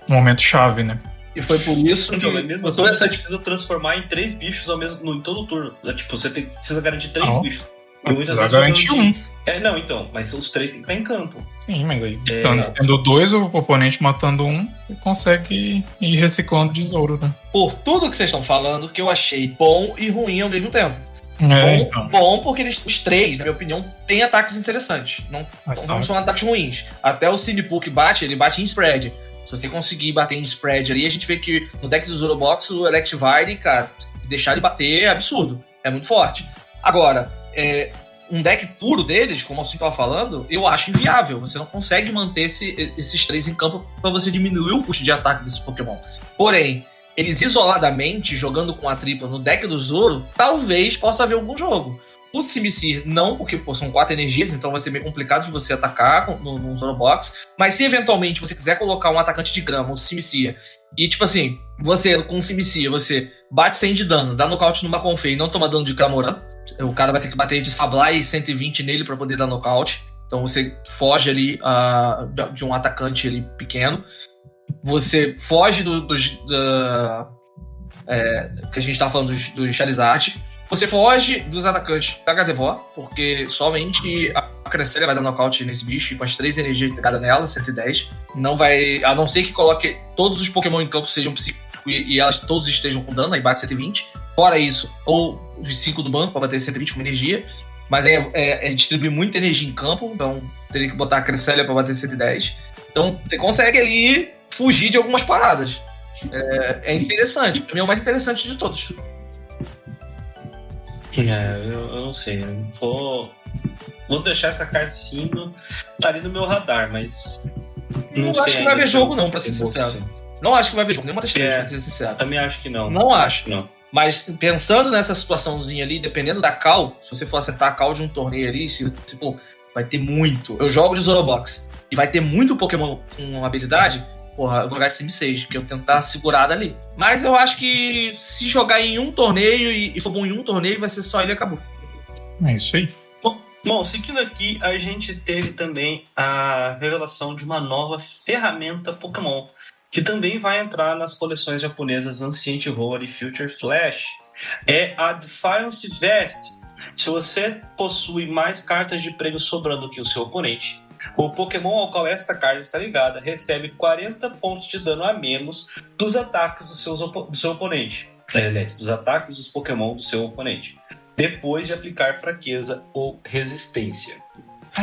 no momento chave, né? E foi por isso que Então, mas mesmo assim, você essa precisa transformar em três bichos ao mesmo, no, em todo turno. Tipo, você tem, precisa garantir três Não. bichos. E muitas vezes garantir um. É, não, então, mas os três têm que estar em campo. Sim, mas aí É. tendo- tendo dois, o oponente matando um, consegue ir reciclando de Zoro, né? por tudo que vocês estão falando, que eu achei bom e ruim ao mesmo tempo. É, bom, então. bom porque eles, os três, na minha opinião, têm ataques interessantes. Não, Ataque. não são ataques ruins. Até o Cinepool que bate, ele bate em spread. Se você conseguir bater em spread ali, a gente vê que no deck do Zorobox, o Electivire, cara, deixar ele bater é absurdo. É muito forte. Agora, é, um deck puro deles, como Alcino estava falando, eu acho inviável. Você não consegue manter esse- esses três em campo para você diminuir o custo de ataque desse Pokémon. Porém, eles isoladamente, jogando com a tripla no deck do Zoro, talvez possa haver algum jogo. O Simicir não, porque pô, são quatro energias, então vai ser meio complicado de você atacar no, no Zoro Box. Mas se eventualmente você quiser colocar um atacante de grama, um Simicir, e tipo assim, você com o Simicir, você bate 100 de dano, dá nocaute no Maconfei e não toma dano de Cramoran, o cara vai ter que bater de Sablai 120 nele para poder dar nocaute. Então você foge ali da- de um atacante ali pequeno. Você foge do. Da, é, que a gente tava falando dos, dos Charizard. Você foge dos atacantes da Gardevoir, porque somente a Cresselia vai dar nocaute nesse bicho, com as três energias ligadas nela, 110. Não vai. A não ser que coloque todos os Pokémon em campo sejam psíquicos e, e elas todos estejam com dano, aí bate 120. Fora isso, ou os 5 do banco para bater 120 com energia. Mas aí é, é, é distribuir muita energia em campo, então teria que botar a Cresselia para bater 110. Então você consegue ali fugir de algumas paradas. É, é interessante, pra mim é o mais interessante de todos. É, eu, eu não sei. eu Vou, vou deixar essa carta sim. no- Tá ali no meu radar, mas. Não Não, acho que vai se jogo, não, pra ser sincero. Não acho que vai haver jogo, nenhuma das três, É. pra ser sincero. Também acho que não. Não acho. que não. Mas pensando nessa situaçãozinha ali, dependendo da cal, se você for acertar a cal de um torneio ali, se, se, pô, vai ter muito. Eu jogo de Zorobox e vai ter muito Pokémon com habilidade, porra, eu vou jogar esse M6, porque eu tentar segurar ali. Mas eu acho que se jogar em um torneio e, e for bom em um torneio, vai ser só ele e acabou. É isso aí. Bom, seguindo aqui, a gente teve também a revelação de uma nova ferramenta Pokémon, que também vai entrar nas coleções japonesas Ancient Roar e Future Flash. É a Defiance Vest. Se você possui mais cartas de prêmio sobrando que o seu oponente, o Pokémon ao qual esta carta está ligada recebe 40 pontos de dano a menos dos ataques do, seus do seu oponente. É, Aliás, dos ataques dos Pokémon do seu oponente depois de aplicar fraqueza ou resistência.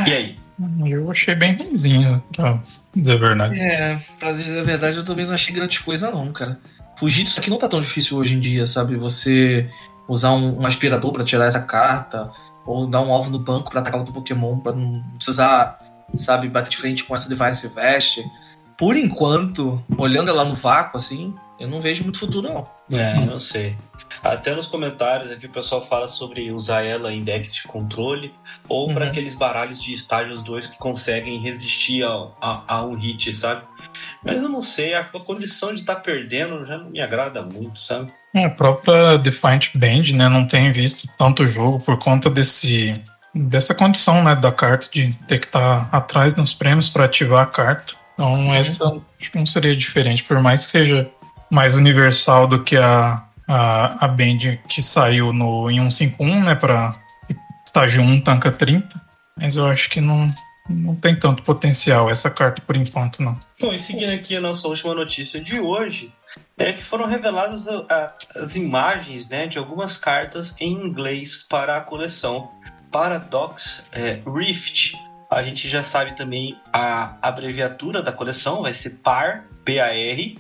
E aí? Eu achei bem ruimzinho, pra dizer a verdade. É, pra dizer a verdade, eu também não achei grande coisa, não, cara. Fugir disso aqui não tá tão difícil hoje em dia, sabe? Você usar um, um aspirador pra tirar essa carta, ou dar um alvo no banco pra atacar outro Pokémon, pra não precisar, sabe, bater de frente com essa Device Vest. por enquanto, olhando ela no vácuo, assim, eu não vejo muito futuro, não. É, não sei. Até nos comentários aqui o pessoal fala sobre usar ela em decks de controle ou para Uhum. aqueles baralhos de estágios 2 que conseguem resistir a, a, a um hit, sabe? Mas eu não sei, a, a condição de estar perdendo já não me agrada muito, sabe? A própria Defiant Band, né, não tem visto tanto jogo por conta desse dessa condição, né, da carta de ter que estar atrás nos prêmios para ativar a carta. Então essa acho que não seria diferente, por mais que seja mais universal do que a a, a Band que saiu no em 151, né, para estágio 1 tanca 30, mas eu acho que não não tem tanto potencial essa carta por enquanto, não. Bom, e seguindo aqui a nossa última notícia de hoje, é que foram reveladas a- a- as imagens né, de algumas cartas em inglês para a coleção Paradox é, Rift. A gente já sabe também a abreviatura da coleção, vai ser PAR, P-A-R,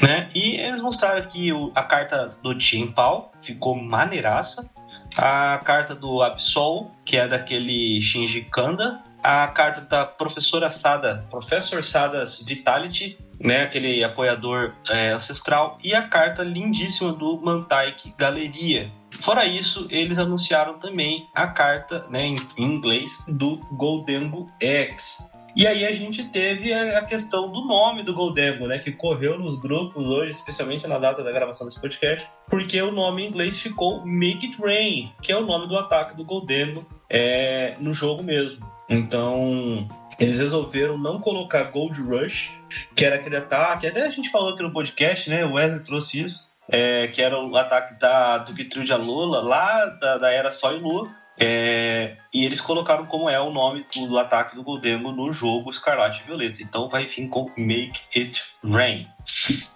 né? E eles mostraram aqui o- a carta do Timpal, ficou maneiraça. A carta do Absol, que é daquele Shinji Kanda. A carta da professora Sada, Professor Sada's Vitality, né? Aquele apoiador é, ancestral. E a carta lindíssima do Mantaik Galeria. Fora isso, eles anunciaram também a carta, né, em inglês, do Goldengo X. E aí a gente teve a questão do nome do Goldengo, né? Que correu nos grupos hoje, especialmente na data da gravação desse podcast, porque o nome em inglês ficou Make It Rain, que é o nome do ataque do Goldengo é, no jogo mesmo. Então, eles resolveram não colocar Gold Rush, que era aquele ataque, até a gente falou aqui no podcast, né? O Wesley trouxe isso, é, que era o ataque da, do Guitril de Alola, lá da, da Era Sol e Lua. É, e eles colocaram como é o nome do, do ataque do Goldengo no jogo Escarlate e Violeta. Então vai vir com Make It Rain.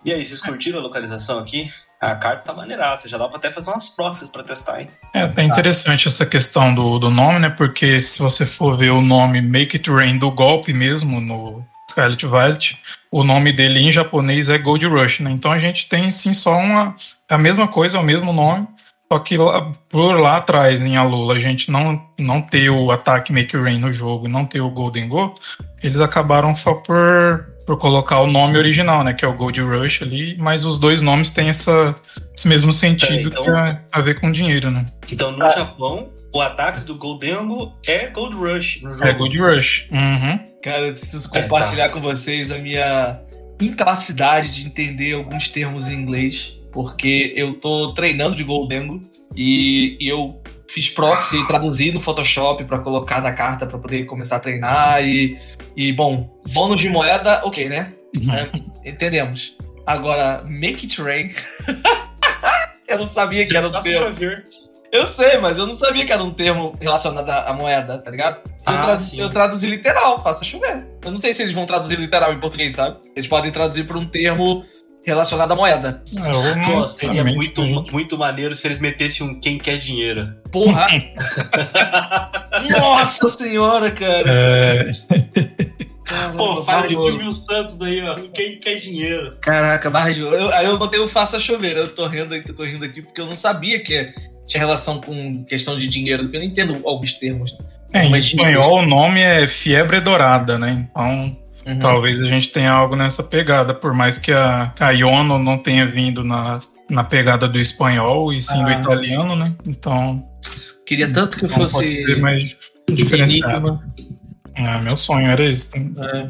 E aí, vocês curtiram a localização aqui? A carta tá maneiraça, já dá pra até fazer umas proxies pra testar, hein? É até interessante essa questão do, do nome, né? Porque se você for ver o nome Make It Rain do golpe mesmo no Scarlet Violet, o nome dele em japonês é Gold Rush, né? Então a gente tem sim só uma a mesma coisa, o mesmo nome, só que lá, por lá atrás em Alola a gente não não ter o ataque Make Rain no jogo e não ter o Golden Go, eles acabaram só por por colocar o nome original, né, que é o Gold Rush ali, mas os dois nomes têm essa, esse mesmo sentido então- que é a ver com dinheiro, né? Então no Japão, o ataque do Goldengo é Gold Rush no jogo. É Gold Rush. Uhum. Cara, eu preciso É, compartilhar com vocês a minha incapacidade de entender alguns termos em inglês, porque eu tô treinando de Goldengo e, e eu fiz proxy e traduzi no Photoshop pra colocar na carta pra poder começar a treinar e, e bom, bônus de moeda, ok, né? É, entendemos. Agora, make it rain. [LAUGHS] eu não sabia que era um Faça termo. chover. Eu sei, mas eu não sabia que era um termo relacionado à moeda, tá ligado? Eu, Ah, tradu- sim. eu traduzi literal, faça chover. Eu não sei se eles vão traduzir literal em português, sabe? Eles podem traduzir por um termo relacionado à moeda. É, ou Pô, não seria muito, muito maneiro se eles metessem um quem quer dinheiro. Porra! [LAUGHS] Nossa senhora, cara! É, Caramba, Pô, fala de. Silvio Santos aí, ó. Quem quer dinheiro? Caraca, barra de ouro. Eu- aí eu botei o faça chover. Eu tô rindo aqui, eu tô rindo aqui porque eu não sabia que tinha relação com questão de dinheiro, porque eu não entendo alguns termos. é, em Mas- espanhol o nome é Fiebre Dourada, né? Então Uhum. talvez a gente tenha algo nessa pegada, por mais que a, a Iono não tenha vindo na, na pegada do espanhol e sim do Ah. italiano, né? Então Queria tanto que pode fosse ser mais diferenciado. Ah, meu sonho era esse. também. É.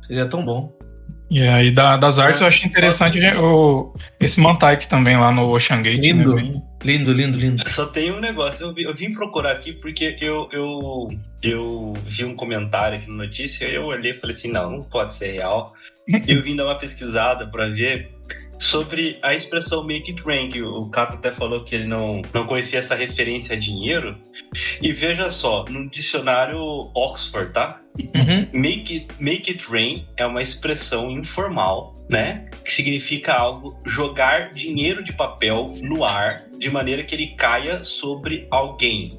Seria tão bom. E aí da- das artes eu achei interessante o, esse Mantaik também lá no Ocean Gate. Lindo. Né? Lindo, lindo, lindo. Só tem um negócio, eu vim procurar aqui porque eu, eu, eu vi um comentário aqui na notícia, eu olhei e falei assim, não, não pode ser real. eu vim dar uma pesquisada para ver sobre a expressão make it rain, que o Cato até falou que ele não, não conhecia essa referência a dinheiro. E veja só, no dicionário Oxford, tá? Uhum. Make it, make it rain é uma expressão informal, né? Que significa algo jogar dinheiro de papel no ar de maneira que ele caia sobre alguém.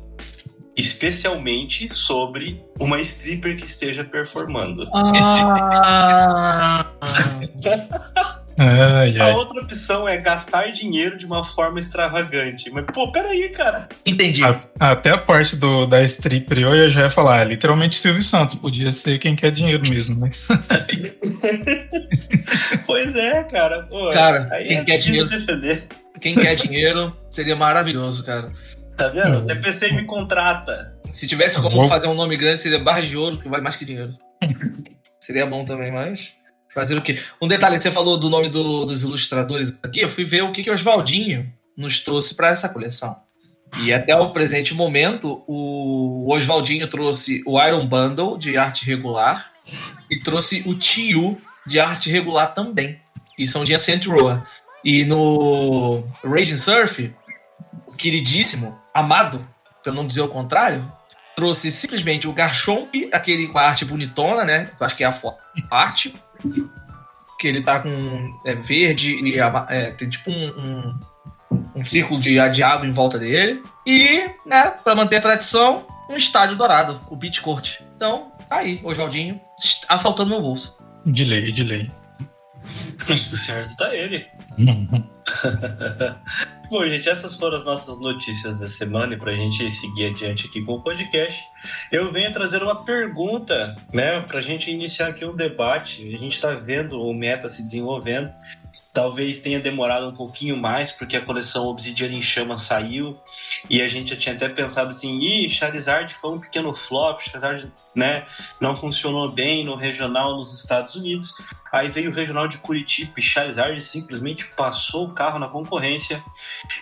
Especialmente sobre uma stripper que esteja performando. Ah, [LAUGHS] Ai, A ai. outra opção é gastar dinheiro de uma forma extravagante. Mas, pô, peraí, cara. Entendi. A- Até a parte do, da stripper eu já ia falar, é literalmente Silvio Santos, podia ser quem quer dinheiro mesmo, né? [LAUGHS] pois é, cara. Pô, Cara, aí quem é quer dinheiro- defender. Quem quer dinheiro seria maravilhoso, cara. Tá vendo? O TPC me contrata. Se tivesse como Vou- fazer um nome grande, seria barra de ouro, que vale mais que dinheiro. [LAUGHS] seria bom também, mas. Fazer o quê? Um detalhe que você falou do nome do- dos ilustradores aqui, eu fui ver o que, que o Oswaldinho nos trouxe para essa coleção. E até o presente momento, o Oswaldinho trouxe o Iron Bundle de arte regular e trouxe o Tiu de arte regular também. E são de Ascent Roa. E no Raging Surf, o queridíssimo, amado, pra não dizer o contrário, trouxe simplesmente o Garchomp, aquele com a arte bonitona, né? Eu acho que é a arte. Que ele tá com é, verde e é, tem tipo um, um, um círculo de, de água em volta dele. E, né, pra manter a tradição, um estádio dourado, o Beach Court. Então, tá aí, Oswaldinho, assaltando meu bolso. De lei, de lei. [LAUGHS] Isso certo, tá ele. [LAUGHS] Bom, gente, essas foram as nossas notícias da semana e pra gente seguir adiante aqui com o podcast, eu venho trazer uma pergunta, né, pra gente iniciar aqui um debate. A gente tá vendo o meta se desenvolvendo. Talvez tenha demorado um pouquinho mais, porque a coleção Obsidian em Chama saiu e a gente já tinha até pensado assim: ih, Charizard foi um pequeno flop, Charizard né, não funcionou bem no regional nos Estados Unidos. Aí veio o regional de Curitiba e Charizard simplesmente passou o carro na concorrência.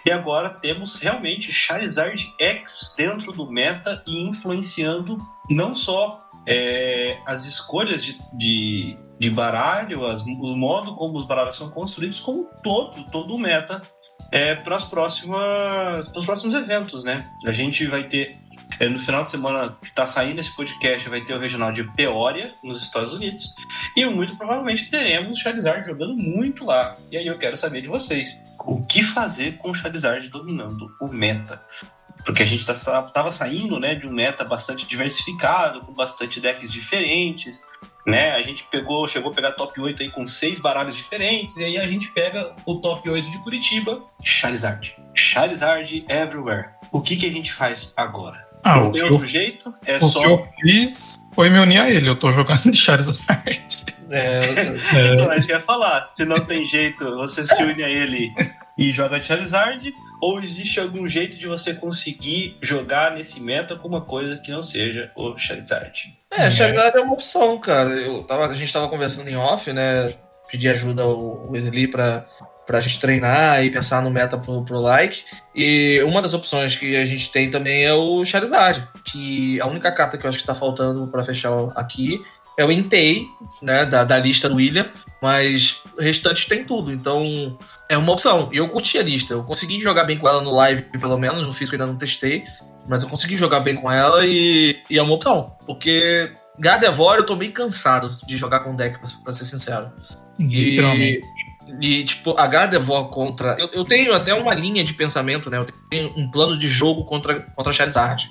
E agora temos realmente Charizard X dentro do meta e influenciando não só é, as escolhas de, de, de baralho, as, o modo como os baralhos são construídos, como todo, todo o meta é, para os próximos eventos, né? A gente vai ter é, no final de semana que está saindo esse podcast vai ter o regional de Peoria nos Estados Unidos e muito provavelmente teremos Charizard jogando muito lá. E aí eu quero saber de vocês o que fazer com o Charizard dominando o meta. Porque a gente tá, tava saindo né, de um meta bastante diversificado, com bastante decks diferentes. Né? A gente pegou, chegou a pegar top 8 aí com seis baralhos diferentes, e aí a gente pega o top 8 de Curitiba, Charizard. Charizard everywhere. O que, que a gente faz agora? Ah, Não tem outro eu, jeito? É o só. que eu fiz foi me unir a ele. Eu tô jogando de Charizard. É, [LAUGHS] Então, é isso que eu ia falar. Se não tem jeito, você se une a ele [LAUGHS] e joga Charizard, ou existe algum jeito de você conseguir jogar nesse meta com uma coisa que não seja o Charizard? É, Charizard é uma opção, cara. Eu tava, a gente tava conversando em off, né? Pedi ajuda ao Wesley pra, pra gente treinar e pensar no meta pro, pro like. E uma das opções que a gente tem também é o Charizard, que a única carta que eu acho que tá faltando pra fechar aqui é o Entei, né? Da, da lista do William, mas o restante tem tudo. Então é uma opção. E eu curti a lista. Eu consegui jogar bem com ela no live, pelo menos. No físico ainda não testei. Mas eu consegui jogar bem com ela e, e é uma opção. Porque Gardevoir eu tô meio cansado de jogar com deck, pra, pra ser sincero. Literalmente. E, e, tipo, a Gardevoir contra. Eu, eu tenho até uma linha de pensamento, né? Eu tenho um plano de jogo contra, contra Charizard.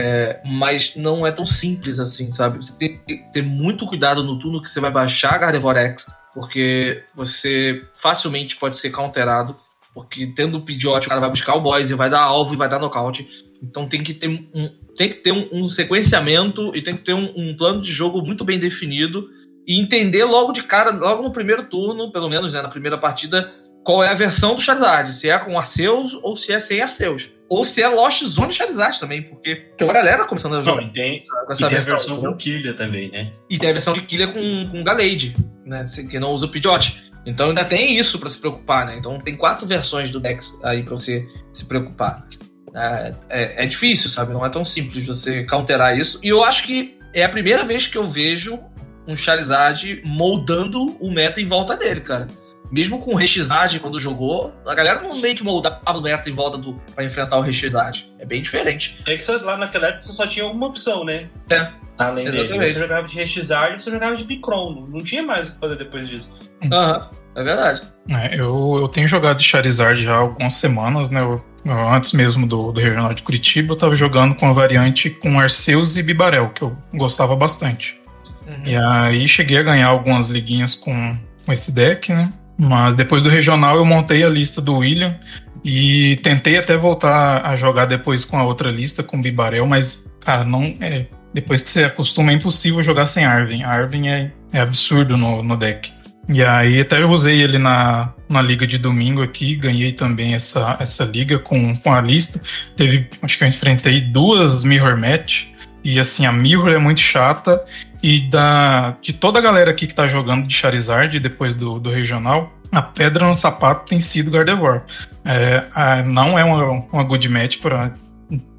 É, mas não é tão simples assim, sabe? Você tem que ter muito cuidado no turno que você vai baixar a Gardevoir X, porque você facilmente pode ser counterado. Porque tendo o Pidgeot, o cara vai buscar o boss e vai dar alvo e vai dar nocaute. Então tem que ter um, tem que ter um, um sequenciamento e tem que ter um, um, plano de jogo muito bem definido e entender logo de cara, logo no primeiro turno, pelo menos né, na primeira partida, qual é a versão do Charizard. Se é com Arceus ou se é sem Arceus. Ou se é Lost Zone Charizard também, porque tem uma galera começando a jogar. Não, e tem, com essa e tem versão, a versão com Killia também, né? E tem a versão de Killia com, com Galade, né? Que não usa o Pidgeot. Então ainda tem isso para se preocupar, né? Então tem quatro versões do deck aí para você se preocupar. É, é, é, difícil, sabe? Não é tão simples você counterar isso. E eu acho que é a primeira vez que eu vejo um Charizard moldando o meta em volta dele, cara. Mesmo com o Rexizard quando jogou, a galera não meio que moldava o meta em volta do para enfrentar o Rexizard. É bem diferente. É que você, lá naquela época você só tinha uma opção, né? É. Além Exatamente. dele. Você jogava de Rexizard e você jogava de Picron. Não tinha mais o que fazer depois disso. Aham, uhum, é verdade. É, eu, eu tenho jogado de Charizard já há algumas semanas, né? Eu, antes mesmo do, do Regional de Curitiba, eu tava jogando com a variante com Arceus e Bibarel, que eu gostava bastante. Uhum. E aí cheguei a ganhar algumas liguinhas com, com esse deck, né? Mas depois do regional eu montei a lista do William e tentei até voltar a jogar depois com a outra lista, com o Bibarel, mas, cara, não é. Depois que você acostuma, é impossível jogar sem Arvin. Arvin é, é absurdo no, no deck. E aí até eu usei ele na, na liga de domingo aqui, ganhei também essa, essa liga com, com a lista. Teve, acho que eu enfrentei duas Mirror Match. E assim, a Mirror é muito chata. E da, de toda a galera aqui que tá jogando de Charizard depois do, do regional, a pedra no sapato tem sido Gardevoir. É, a, não é uma, uma good match para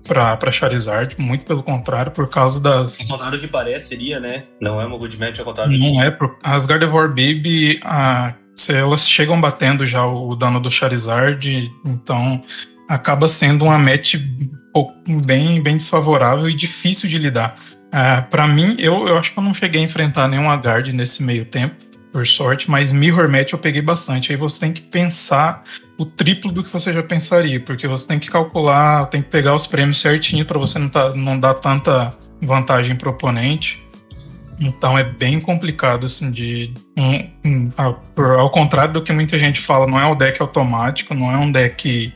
para Charizard, muito pelo contrário, por causa das. Ao contrário do que parece, seria, né? Não é uma good match, ao contrário Não que... é, as Gardevoir Baby, a, elas chegam batendo já o dano do Charizard, então acaba sendo uma match bem, bem desfavorável e difícil de lidar. Uh, para mim, eu, eu acho que eu não cheguei a enfrentar nenhuma guard nesse meio tempo, por sorte, mas Mirror Match eu peguei bastante. Aí você tem que pensar o triplo do que você já pensaria, porque você tem que calcular, tem que pegar os prêmios certinho para você não, tá, não dar tanta vantagem pro oponente. Então é bem complicado, assim, de. Um, um, ao, ao, contrário do que muita gente fala, não é um deck automático, não é um deck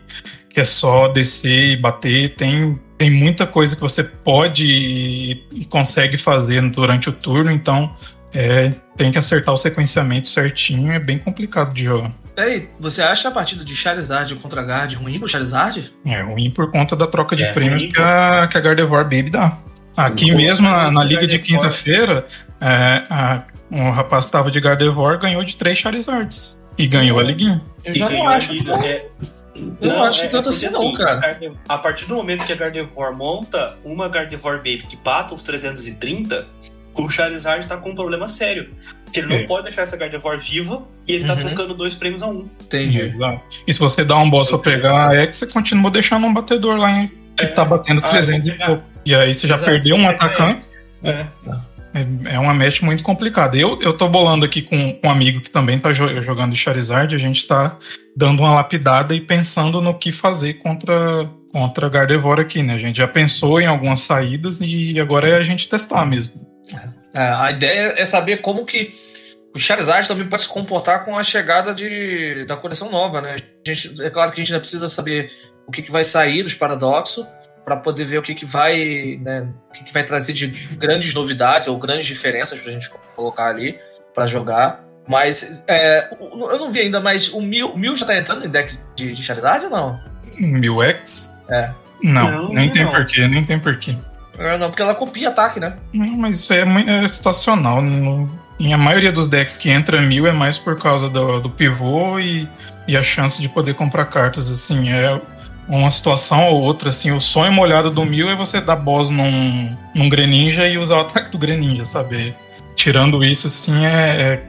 que, é só descer e bater. Tem, tem muita coisa que você pode e, e consegue fazer durante o turno, então é, tem que acertar o sequenciamento certinho, é bem complicado de jogar. Peraí, você acha a partida de Charizard contra Guard ruim pro Charizard? É ruim por conta da troca de é prêmios que a, que a Gardevoir Baby dá. Aqui mesmo, na, na liga de quinta-feira, é, um rapaz que tava de Gardevoir ganhou de três Charizards. E ganhou a liguinha. Eu já não acho. Que... É... Eu não, acho é, tanto assim, assim, não, cara. A, partir do momento que a Gardevoir monta uma Gardevoir Baby que pata os 330, o Charizard tá com um problema sério. Porque ele não é. pode deixar essa Gardevoir viva e ele tá uhum. trocando dois prêmios a um. Entendi. Exato. E se você dá um boss pra pegar a X, você continua deixando um batedor lá, hein? Que é. tá batendo 300 ah, e pouco. E aí você já Exato. perdeu um atacante. É. É, é uma match muito complicada. Eu, eu tô bolando aqui com, com um amigo que também tá jogando Charizard. A gente tá dando uma lapidada e pensando no que fazer contra, contra Gardevoir aqui, né? A gente já pensou em algumas saídas e agora é a gente testar mesmo. É, a ideia é saber como que o Charizard também pode se comportar com a chegada de, da coleção nova, né? A gente, é claro que a gente ainda precisa saber o que, que vai sair dos paradoxos para poder ver o que, que vai, né, o que, que vai trazer de grandes novidades ou grandes diferenças para a gente colocar ali para jogar. Mas é, eu não vi ainda, mas o Mil, Mil já tá entrando em deck de, de Charizard ou não? Mil X? É. Não, não nem tem porquê, nem tem porquê. É, não, porque ela copia ataque, né? Não, mas isso é, é situacional. No, em a maioria dos decks que entra mil é mais por causa do, do pivô e, e a chance de poder comprar cartas. Assim, é uma situação ou outra. Assim, o sonho molhado do mil é você dar boss num, num Greninja e usar o ataque do Greninja, sabe? Tirando isso, assim, é,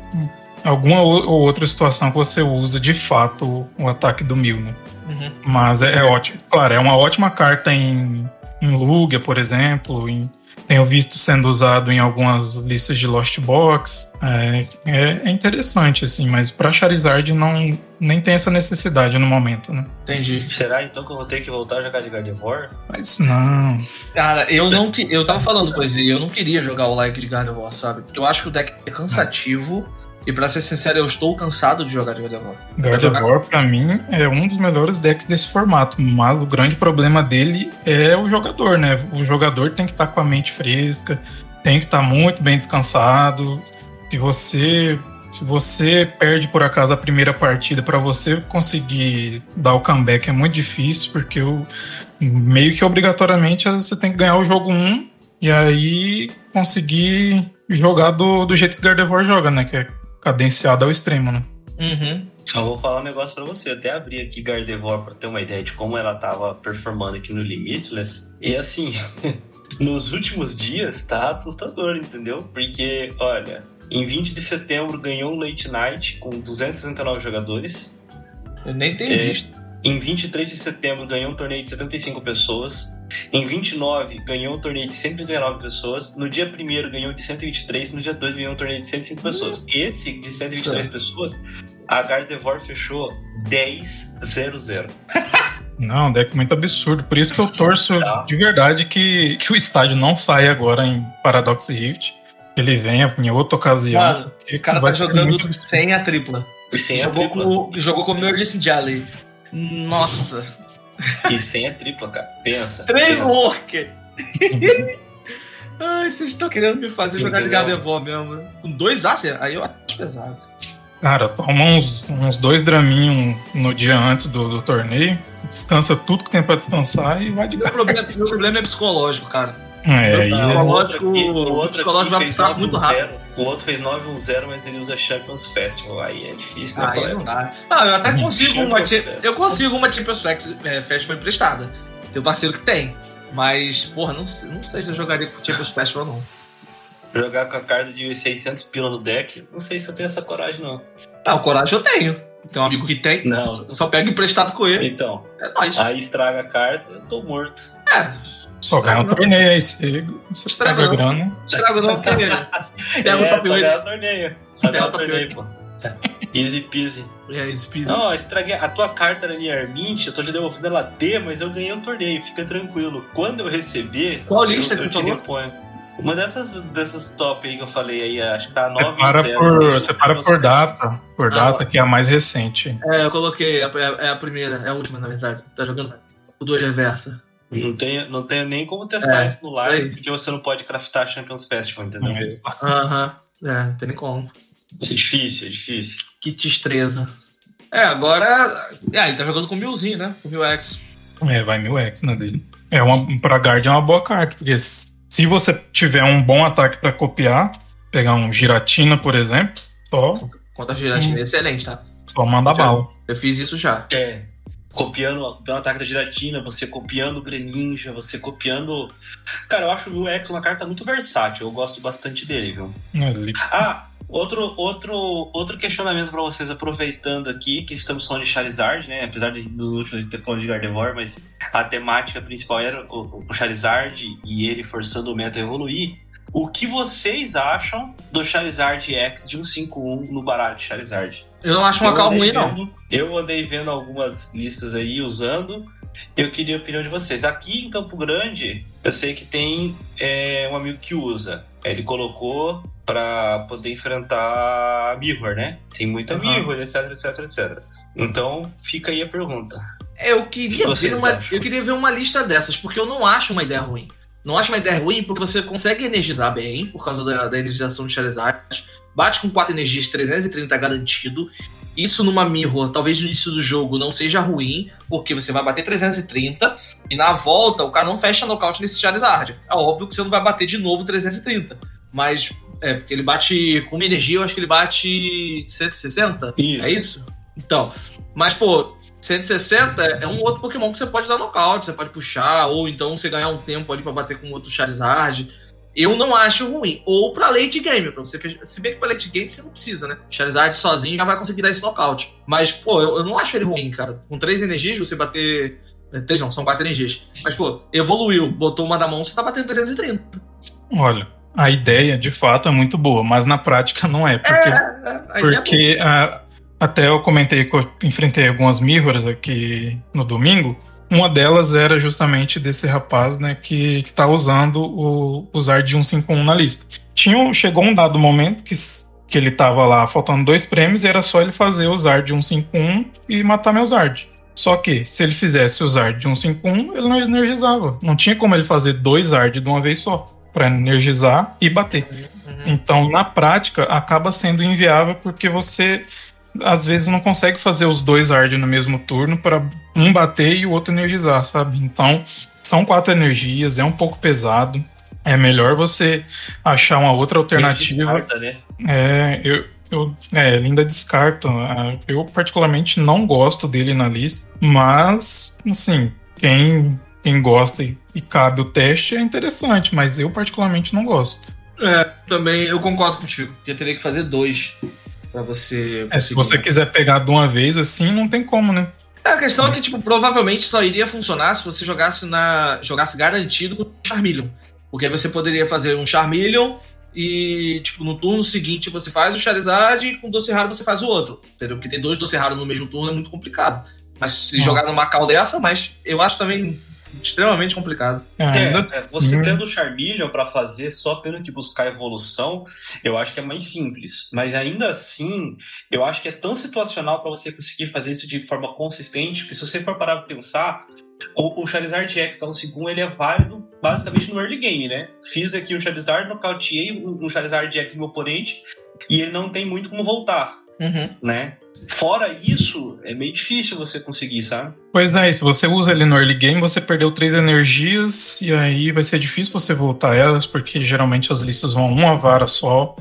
é alguma ou outra situação que você usa de fato o, ataque do mil, né? Uhum. Mas é, é ótimo. Claro, é uma ótima carta em em Lugia, por exemplo, em, tenho visto sendo usado em algumas listas de Lost Box. É, é, é interessante, assim, mas para Charizard não nem tem essa necessidade no momento, né? Entendi. Será então que eu vou ter que voltar a jogar de Gardevoir? Mas não. Cara, eu não que eu tava falando coisa, eu não queria jogar o like de Gardevoir, sabe? Porque eu acho que o deck é cansativo. E pra ser sincero, eu estou cansado de jogar de Gardevoir. Gardevoir, pra mim, é um dos melhores decks desse formato. Mas o grande problema dele é o jogador, né? O jogador tem que estar tá com a mente fresca, tem que estar tá muito bem descansado. Se você se você perde por acaso a primeira partida, para você conseguir dar o comeback é muito difícil, porque o, meio que obrigatoriamente você tem que ganhar o jogo 1 e aí conseguir jogar do, do jeito que Gardevoir joga, né? Que é cadenciada ao extremo, né? Uhum. Só vou falar um negócio pra você. Eu até abri aqui Gardevoir pra ter uma ideia de como ela tava performando aqui no Limitless. E assim, [LAUGHS] nos últimos dias tá assustador, entendeu? Porque, olha, em 20 de setembro ganhou o Late Night com 269 jogadores. Eu nem tenho é, visto. Em 23 de setembro ganhou um torneio de 75 pessoas. Em 29 ganhou um torneio de 139 pessoas. No dia 1 ganhou de 123. No dia 2 ganhou um torneio de 105 pessoas. Hum. Esse de 123 Sim. pessoas, a Gardevoir fechou 10-0-0. [LAUGHS] Não, deck muito absurdo. Por isso que eu torço tá. de verdade que, que o estádio não saia agora em Paradox Rift. Ele venha em outra ocasião. Mano, o cara tá jogando sem a tripla. E sem a Jogou tripla. com, jogou com o Emergency Jelly. Nossa. E sem a tripla, cara. Pensa. Três worker. [LAUGHS] Ai, vocês estão querendo me fazer jogar de Entendeu? Gardevoir mesmo. Com dois Acer? Aí eu acho pesado. Cara, toma uns, uns dois draminhos no dia antes do, do torneio, descansa tudo que tem pra descansar e vai de Meu problema, meu problema é psicológico, cara. É, aí Não, é- O Lógico, outro aqui, o o outro psicológico vai precisar muito 9-1-0. O outro fez 9-1-0, mas ele usa Champions Festival. Aí é difícil, né, Aí não dá. Ah, eu até [LAUGHS] consigo uma. Eu consigo uma Champions Fest- Festival emprestada. Tem um parceiro que tem. Mas, porra, não, sei- não sei se eu jogaria com Champions Festival, não. Jogar com a carta de 600 pila no deck, não sei se eu tenho essa coragem, não. Ah, o coragem eu tenho. Tem um amigo que tem. Não. Só pego emprestado com ele. Então, É nóis. aí estraga a carta, eu tô morto. É. só ganha um Estraga torneio aí, você, você Estraga não. grana. não. Estrago não, porque. Pega o é, top só 8. ganhar torneio. Só ganhar Pega o torneio, pô. É. Easy peasy. É, Speed. Não, eu estraguei. A tua carta era ali, Armint, eu tô te devolvendo ela D, mas eu ganhei um torneio, fica tranquilo. Quando eu receber. Qual lista eu, que eu tu te reponho. Uma dessas, dessas top aí que eu falei aí, acho que tá 9 Separa 0, por, né? separa por data, por Ah, data, que é a mais recente. É, eu coloquei. É, é- é a primeira, é a última, na verdade. Tá jogando o duas reversa. Não tenho, não tenho nem como testar É, isso no live, porque você não pode craftar Champions Festival, entendeu? Mas, Aham. É, não tem nem como. É difícil, é difícil. Que destreza. É, agora. É, ele tá jogando com o Milzinho, né? Com o Mil X. É, vai mil X na dele. É uma, pra guard é uma boa carta, porque se você tiver um bom ataque pra copiar, pegar um Giratina, por exemplo, só, Contra a giratina. Excelente, tá? só manda Já. bala. Eu fiz isso já. É. Copiando o ataque da giratina, você copiando o Greninja, você copiando. Cara, eu acho o X uma carta muito versátil. Eu gosto bastante dele, viu? Ele- Ah, outro, outro, outro questionamento pra vocês, aproveitando aqui que estamos falando de Charizard, né? Apesar de, dos últimos ter falado de Gardevoir, mas a temática principal era o, o Charizard e ele forçando o meta a evoluir. O que vocês acham do Charizard X de 151 no baralho de Charizard? Eu não acho uma Eu cal andei ruim, não. Eu andei vendo algumas listas aí usando. Eu queria a opinião de vocês. Aqui em Campo Grande, eu sei que tem é, um amigo que usa. Ele colocou para poder enfrentar Mirror, né? Tem muita Aham. Mirror, etc, etc, etc. Então, fica aí a pergunta. Eu queria, uma, eu queria ver uma lista dessas, porque eu não acho uma ideia ruim. Não acho uma ideia ruim porque você consegue energizar bem, por causa da, da energização de Charizard. Bate com 4 energias, 330 garantido. Isso numa Mirror, talvez no início do jogo não seja ruim, porque você vai bater 330 e na volta o cara não fecha nocaute nesse Charizard. É óbvio que você não vai bater de novo 330. Mas, é, porque ele bate com uma energia, eu acho que ele bate 160. Isso. É isso? Então, mas, pô, 160 é um outro Pokémon que você pode dar nocaute, você pode puxar, ou então você ganhar um tempo ali pra bater com outro Charizard. Eu não acho ruim. Ou pra late game, pra você fech... Se bem que pra late game você não precisa, né? Charizard sozinho já vai conseguir dar esse nocaute. Mas, pô, eu, eu não acho ele ruim, cara. Com três energias, você bater. é, Três não, são quatro energias. Mas, pô, evoluiu, botou uma da mão, você tá batendo 330. Olha, a ideia de fato é muito boa, mas na prática não é, porque É, a ideia é boa. Até eu comentei que eu enfrentei algumas mirrors aqui no domingo. Uma delas era justamente desse rapaz, né, que, que tá usando o, o Zard 151 na lista. Tinha, um- chegou um dado momento que, que ele tava lá faltando dois prêmios e era só ele fazer o Zard 151 e matar meu Zard. Só que, se ele fizesse o Zard de 151, ele não energizava. Não tinha como ele fazer dois Zard de uma vez só, para energizar e bater. Uhum. Então, na prática, acaba sendo inviável porque você às vezes não consegue fazer os dois hard no mesmo turno para um bater e o outro energizar, sabe? Então, são quatro energias, é um pouco pesado. É melhor você achar uma outra alternativa. Descarta, né? É, eu, eu é, ele ainda descarta. Ah, Eu, particularmente, não gosto dele na lista, mas, assim, quem, quem gosta e, e cabe o teste é interessante, mas eu, particularmente, não gosto. É, também eu concordo contigo. Porque teria que fazer dois pra você. É, se você quiser pegar de uma vez assim, não tem como, né? É, a questão é que, tipo, provavelmente só iria funcionar se você jogasse na. jogasse garantido com Charmeleon. Porque aí você poderia fazer um Charmeleon e, tipo, no turno seguinte você faz o Charizard e com doce raro você faz o outro. Entendeu? Porque tem dois doce raros no mesmo turno é muito complicado. Mas se Hum. jogar numa cal dessa, mas eu acho também extremamente complicado. É, Ainda é, você assim, tendo o Charmeleon pra fazer só tendo que buscar evolução, eu acho que é mais simples. Mas ainda assim, eu acho que é tão situacional pra você conseguir fazer isso de forma consistente, que se você for parar pra pensar, o, o Charizard X no segundo, ele é válido basicamente no early game, né? Fiz aqui o Charizard, nocauteei o Charizard X do meu oponente, e ele não tem muito como voltar, Uhum. né? Fora isso, é meio difícil você conseguir, sabe? Pois é, e se você usa ele no early game, você perdeu três energias, e aí vai ser difícil você voltar a elas, porque geralmente as listas vão uma vara só.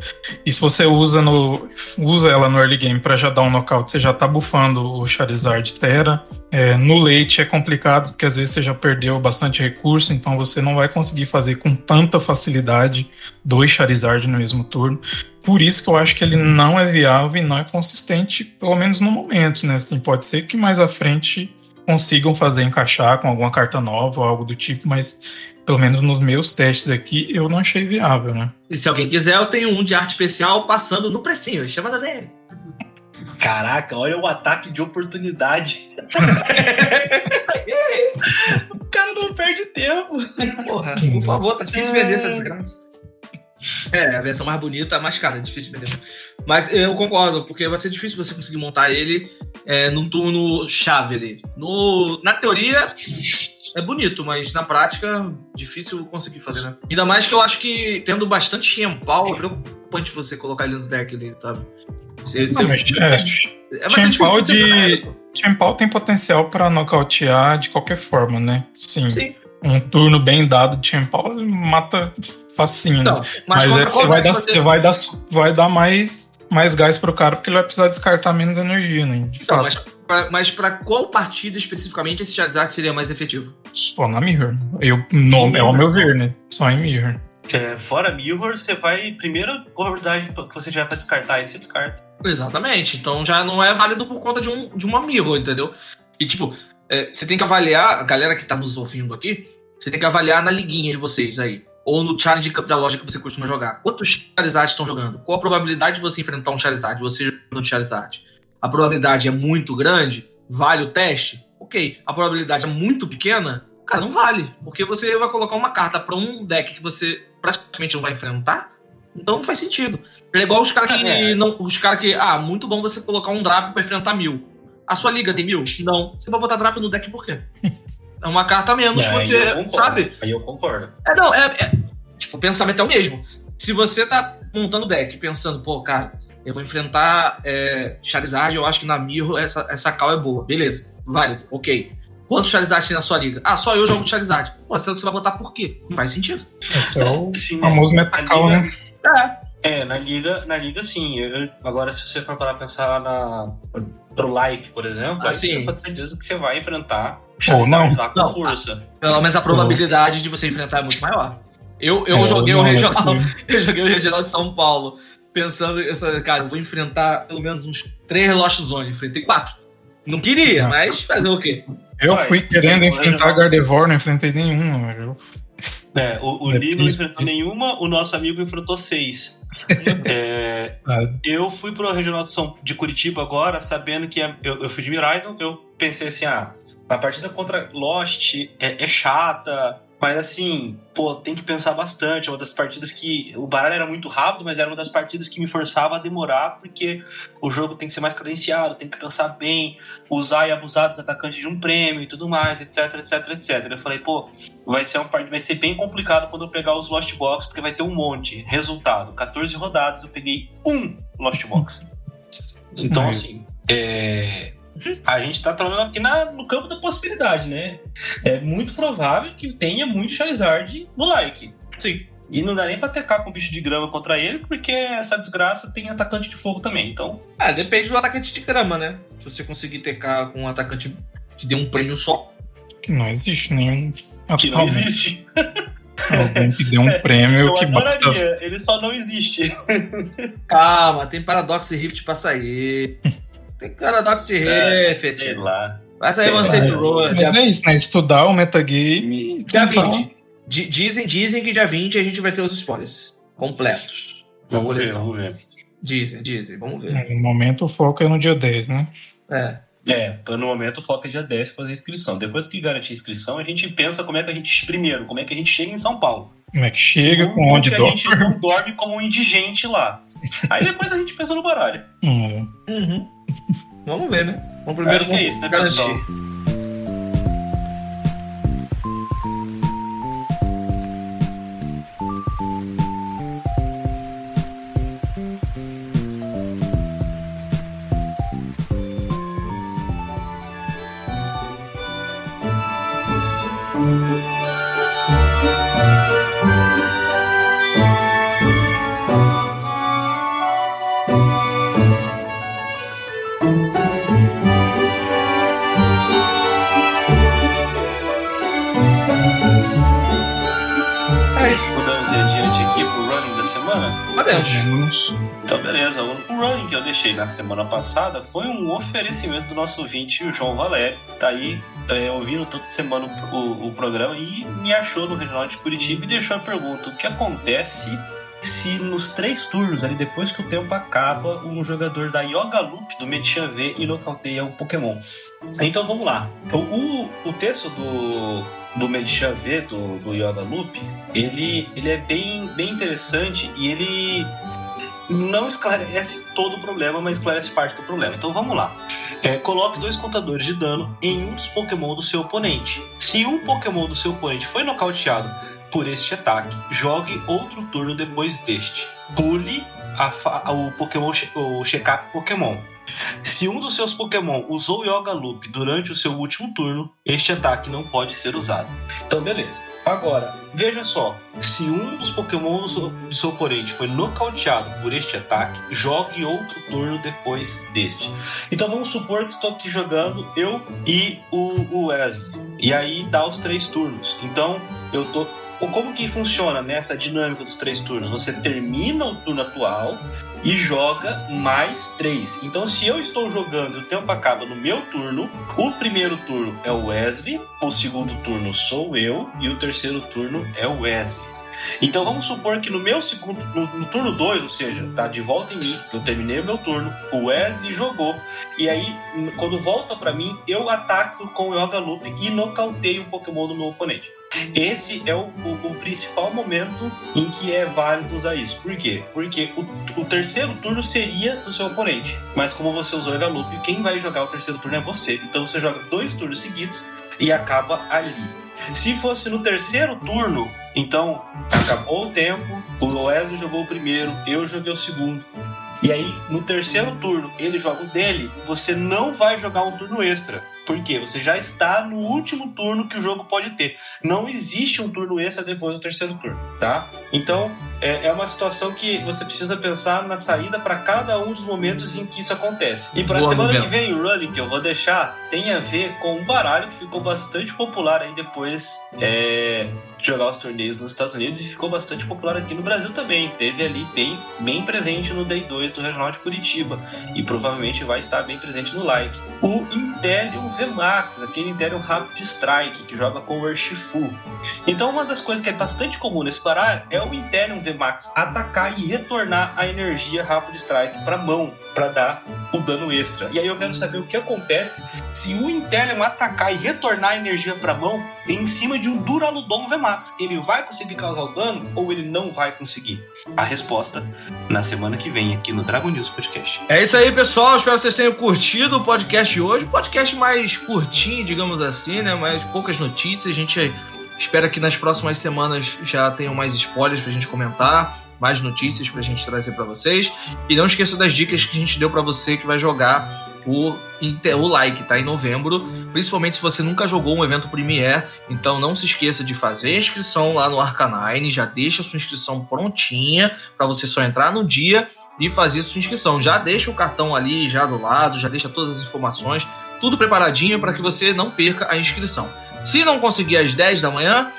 E se você usa, no, usa ela no early game pra já dar um knockout, você já tá bufando o Charizard Terra. É, no late é complicado, porque às vezes você já perdeu bastante recurso, então você não vai conseguir fazer com tanta facilidade dois Charizard no mesmo turno. Por isso que eu acho que ele não é viável e não é consistente, pelo menos no momento, né? Assim, pode ser que mais à frente consigam fazer encaixar com alguma carta nova ou algo do tipo, mas pelo menos nos meus testes aqui eu não achei viável, né? E se alguém quiser, eu tenho um de arte especial passando no precinho. Chama da DM. Caraca, olha o ataque de oportunidade. [LAUGHS] [LAUGHS] o cara não perde tempo. Porra, por favor, tá difícil de vender essa desgraça. É, a versão mais bonita, mais cara, é difícil de vender. Mas eu concordo, porque vai ser difícil você conseguir montar ele é, num turno chave ali. No, na teoria, é bonito, mas na prática, difícil conseguir fazer, né? Ainda mais que eu acho que tendo bastante Chiempal, é preocupante você colocar ele no deck ali, sabe? Você, Não, mas, é, é Chiempal difícil de- você- Champal tem potencial pra nocautear de qualquer forma, né? Sim. Sim. Um turno bem dado de Champal mata facinho, né? Não, Mas, mas, é, você, vai dar, você- vai dar, vai dar mais, mais gás pro cara, porque ele vai precisar descartar menos energia, né? Então, mas, pra, mas pra qual partida especificamente esse Charizard seria mais efetivo? Só na Mirror. Eu, no, é ao meu ver, né? Só em Mirror. É, fora Mirror, você vai. Primeira probabilidade que você tiver pra descartar ele, você descarta. Exatamente. Então já não é válido por conta de, um, de uma mirror, entendeu? E tipo, é, você tem que avaliar, a galera que tá nos ouvindo aqui, você tem que avaliar na liguinha de vocês aí. Ou no challenge Cup da loja que você costuma jogar. Quantos Charizard estão jogando? Qual a probabilidade de você enfrentar um Charizard, você jogando um Charizard? A probabilidade é muito grande? Vale o teste? Ok. A probabilidade é muito pequena? Cara, não vale. Porque você vai colocar uma carta pra um deck que você praticamente não vai enfrentar. Então não faz sentido. É igual os caras que. É. Não, os caras que. Ah, muito bom você colocar um Drap pra enfrentar mil. A sua liga tem mil? Não. Você vai botar Drap no deck por quê? É uma carta a menos, Aí você. eu concordo. Sabe? Aí eu concordo. É, não, é, é- Tipo, o pensamento é o mesmo. Se você tá montando deck pensando, pô, cara, eu vou enfrentar é, Charizard, eu acho que na Mirror essa, essa call é boa. Beleza, válido, ok. Quantos Charizard tem na sua liga? Ah, só eu jogo Charizard. Pô, você vai botar por quê? Não faz sentido. Esse é o Sim, famoso na metacal, né? É. É, na liga, na liga sim. Eu- agora, se você for parar pensar na, pro like, por exemplo, Ah, aí sim. você pode ter certeza que você vai enfrentar Ou Charizard não. lá com Não. força. Pelo menos a probabilidade de você enfrentar é muito maior. Eu, eu É, joguei o não, é regional. porque- [LAUGHS] Eu joguei o regional de São Paulo. Pensando, eu falei, cara, eu vou enfrentar pelo menos uns três Lost Zone. Enfrentei quatro. Não queria, Não. mas fazer o quê? Eu Vai, fui querendo enfrentar Gardevoir, não enfrentei nenhum. Eu, É, o, o É, Lee não enfrentou nenhuma, o nosso amigo enfrentou seis. [LAUGHS] É, ah, eu fui pro Regional de, São, de Curitiba agora, sabendo que é- eu, eu fui de Miraidon, eu pensei assim, ah, a partida contra Lost é, é chata, mas assim, pô, tem que pensar bastante. É uma das partidas que. O baralho era muito rápido, mas era uma das partidas que me forçava a demorar, porque o jogo tem que ser mais cadenciado, tem que pensar bem, usar e abusar dos atacantes de um prêmio e tudo mais, etc, etc, etc. Eu falei, pô, vai ser, uma parte, vai ser bem complicado quando eu pegar os Lost Box, porque vai ter um monte. Resultado: 14 rodadas, eu peguei um Lost Box. [LAUGHS] Então, assim, é, a gente tá trabalhando aqui na- no campo da possibilidade, né? É muito provável que tenha muito Charizard no like. Sim. E não dá nem pra tecar com bicho de grama contra ele, porque essa desgraça tem atacante de fogo também. Então, Ah, depende do atacante de grama, né? Se você conseguir TK com um atacante que dê um prêmio só. que não existe nenhum. que não existe. [LAUGHS] Alguém que dê um prêmio Eu que bota. adoraria, ele só não existe. Calma, tem Paradox e Rift pra sair. [LAUGHS] Tem Paradox e É, Rift. Sei lá. Vai sair sei uma lá. Saint Row. Mas é isso, né? Estudar o metagame Dia tentar- 20. Di- Dizem, dizem que dia 20 a gente vai ter os spoilers completos. Vamos ver, vamos ver. Dizem, dizem, vamos ver. No momento o foco é no dia 10, né? É. É, no momento o foco é dia 10 fazer inscrição. Depois que garantir inscrição, a gente pensa como é que a gente. Primeiro, como é que a gente chega em São Paulo. Como é que chega, Segundo, com onde que dorme. a gente não dorme como um indigente lá. Aí depois a gente pensa no baralho. Hum, Uhum. Vamos ver, né? Vamos primeiro Acho que é isso, né, garantir. pessoal? Aqui pro running da semana. Adeus. Vamos. Então, beleza. O running que eu deixei na semana passada foi um oferecimento do nosso ouvinte, o João Valério. Tá aí é, ouvindo toda semana o, o- o programa e me achou no Regional de Curitiba e deixou a pergunta: o que acontece se nos três turnos, ali depois que o tempo acaba, um jogador da Yoga Loop do Medichan V e nocauteia um Pokémon? Então vamos lá. O, o, o texto do, do Medichan V, do, do Yoga Loop, ele, ele é bem, bem interessante e ele não esclarece todo o problema, mas esclarece parte do problema. Então vamos lá. É, coloque dois contadores de dano em um dos Pokémon do seu oponente. Se um Pokémon do seu oponente foi nocauteado por este ataque, jogue outro turno depois deste. Pule a fa- o Pokémon o check-up Pokémon. Se um dos seus Pokémon usou Yoga Loop durante o seu último turno, este ataque não pode ser usado. Então, beleza. Agora, veja só: se um dos Pokémon do seu, do seu oponente foi nocauteado por este ataque, jogue outro turno depois deste. Então, vamos supor que estou aqui jogando eu e o, o Wesley. E aí dá os três turnos. Então, eu tô. Como que funciona nessa dinâmica dos três turnos? Você termina o turno atual e joga mais três. Então, se eu estou jogando o tempo acaba no meu turno, o primeiro turno é o Wesley, o segundo turno sou eu e o terceiro turno é o Wesley. Então vamos supor que no meu segundo, no, no turno 2, ou seja, tá de volta em mim, eu terminei o meu turno, o Wesley jogou, e aí quando volta pra mim, eu ataco com o Yoga Loop e nocauteio um Pokémon do meu oponente. Esse é o, o- o principal momento em que é válido usar isso. Por quê? Porque o, o terceiro turno seria do seu oponente. Mas como você usou o Yoga Loop, quem vai jogar o terceiro turno é você. Então você joga dois turnos seguidos e acaba ali. Se fosse no terceiro turno, então acabou o tempo, o Wesley jogou o primeiro, eu joguei o segundo. E aí, no terceiro turno, ele joga o dele, você não vai jogar um turno extra. Por quê? Você já está no último turno que o jogo pode ter. Não existe um turno extra depois do terceiro turno, tá? Então, é, é uma situação que você precisa pensar na saída para cada um dos momentos em que isso acontece. E para Boa, semana Miguel. que vem, o running que eu vou deixar tem a ver com um baralho que ficou bastante popular aí depois é, jogar os torneios nos Estados Unidos e ficou bastante popular aqui no Brasil também. Teve ali bem, bem presente no Day 2 do Regional de Curitiba e provavelmente vai estar bem presente no like. O Intelion VMAX, aquele Intelion Rapid Strike que joga com o Urshifu. Então, uma das coisas que é bastante comum nesse baralho é o Intelion VMAX atacar e retornar a energia Rapid Strike para mão, para dar o dano extra. E aí eu quero saber o que acontece se o Intelion atacar e retornar a energia para mão em cima de um Duraludon VMAX. Ele vai conseguir causar o dano ou ele não vai conseguir? A resposta na semana que vem aqui no Dragon News Podcast. É isso aí, pessoal. Espero que vocês tenham curtido o podcast de hoje. Um podcast mais curtinho, digamos assim, né? Mais poucas notícias. A gente espera que nas próximas semanas já tenham mais spoilers pra gente comentar, mais notícias pra gente trazer pra vocês. E não esqueça das dicas que a gente deu pra você que vai jogar o, o like, tá? Em novembro. Principalmente se você nunca jogou um evento Premiere. Então não se esqueça de fazer a inscrição lá no Arcanine. Já deixa sua inscrição prontinha pra você só entrar no dia e fazer sua inscrição. Já deixa o cartão ali, já do lado, já deixa todas as informações, tudo preparadinho para que você não perca a inscrição. Se não conseguir às 10 da manhã,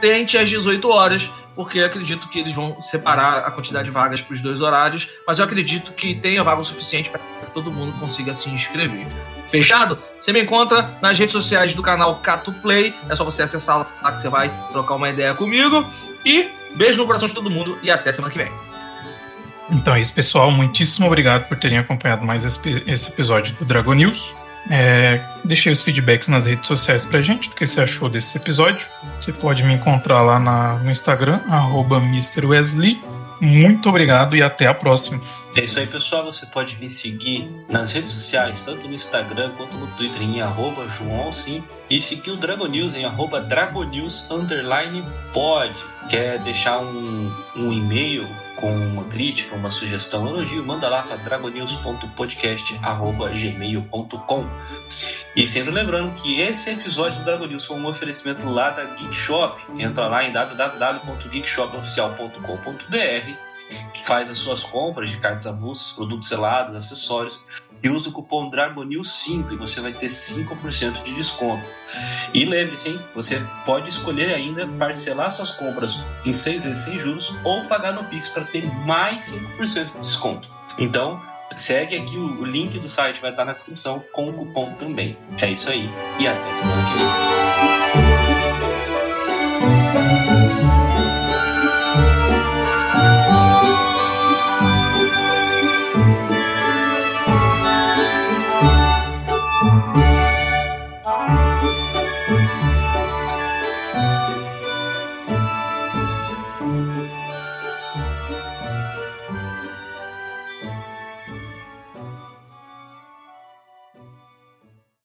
tente às 18 horas, porque acredito que eles vão separar a quantidade de vagas para os dois horários, mas eu acredito que tenha vaga o suficiente para que todo mundo consiga se inscrever. Fechado? Você me encontra nas redes sociais do canal Cato Play. É só você acessar lá que você vai trocar uma ideia comigo. E beijo no coração de todo mundo e até semana que vem. Então é isso, pessoal. Muitíssimo obrigado por terem acompanhado mais esse, episódio do Dragon News. É, deixei os feedbacks nas redes sociais pra gente, o que você achou desse episódio. Você pode me encontrar lá na, no Instagram, arroba. Muito obrigado e até a próxima. É isso aí, pessoal. Você pode me seguir nas redes sociais, tanto no Instagram quanto no Twitter, em arroba João Sim, e seguir o Dragon News em arroba Dragonews underline pod. Quer deixar um, um e-mail com uma crítica, uma sugestão, um elogio, manda lá para dragonews.podcast.gmail.com. E sempre lembrando que esse episódio do Dragon News foi um oferecimento lá da Geek Shop. Entra lá em www.geekshopoficial.com.br, faz as suas compras de cartas avulsas, produtos selados, acessórios e usa o cupom DRAGONEWS5 e você vai ter 5% de desconto. E lembre-se, você pode escolher ainda parcelar suas compras em 6 vezes sem juros ou pagar no Pix para ter mais 5% de desconto. Então, segue aqui o link do site, vai estar na descrição com o cupom também. É isso aí e até semana que vem.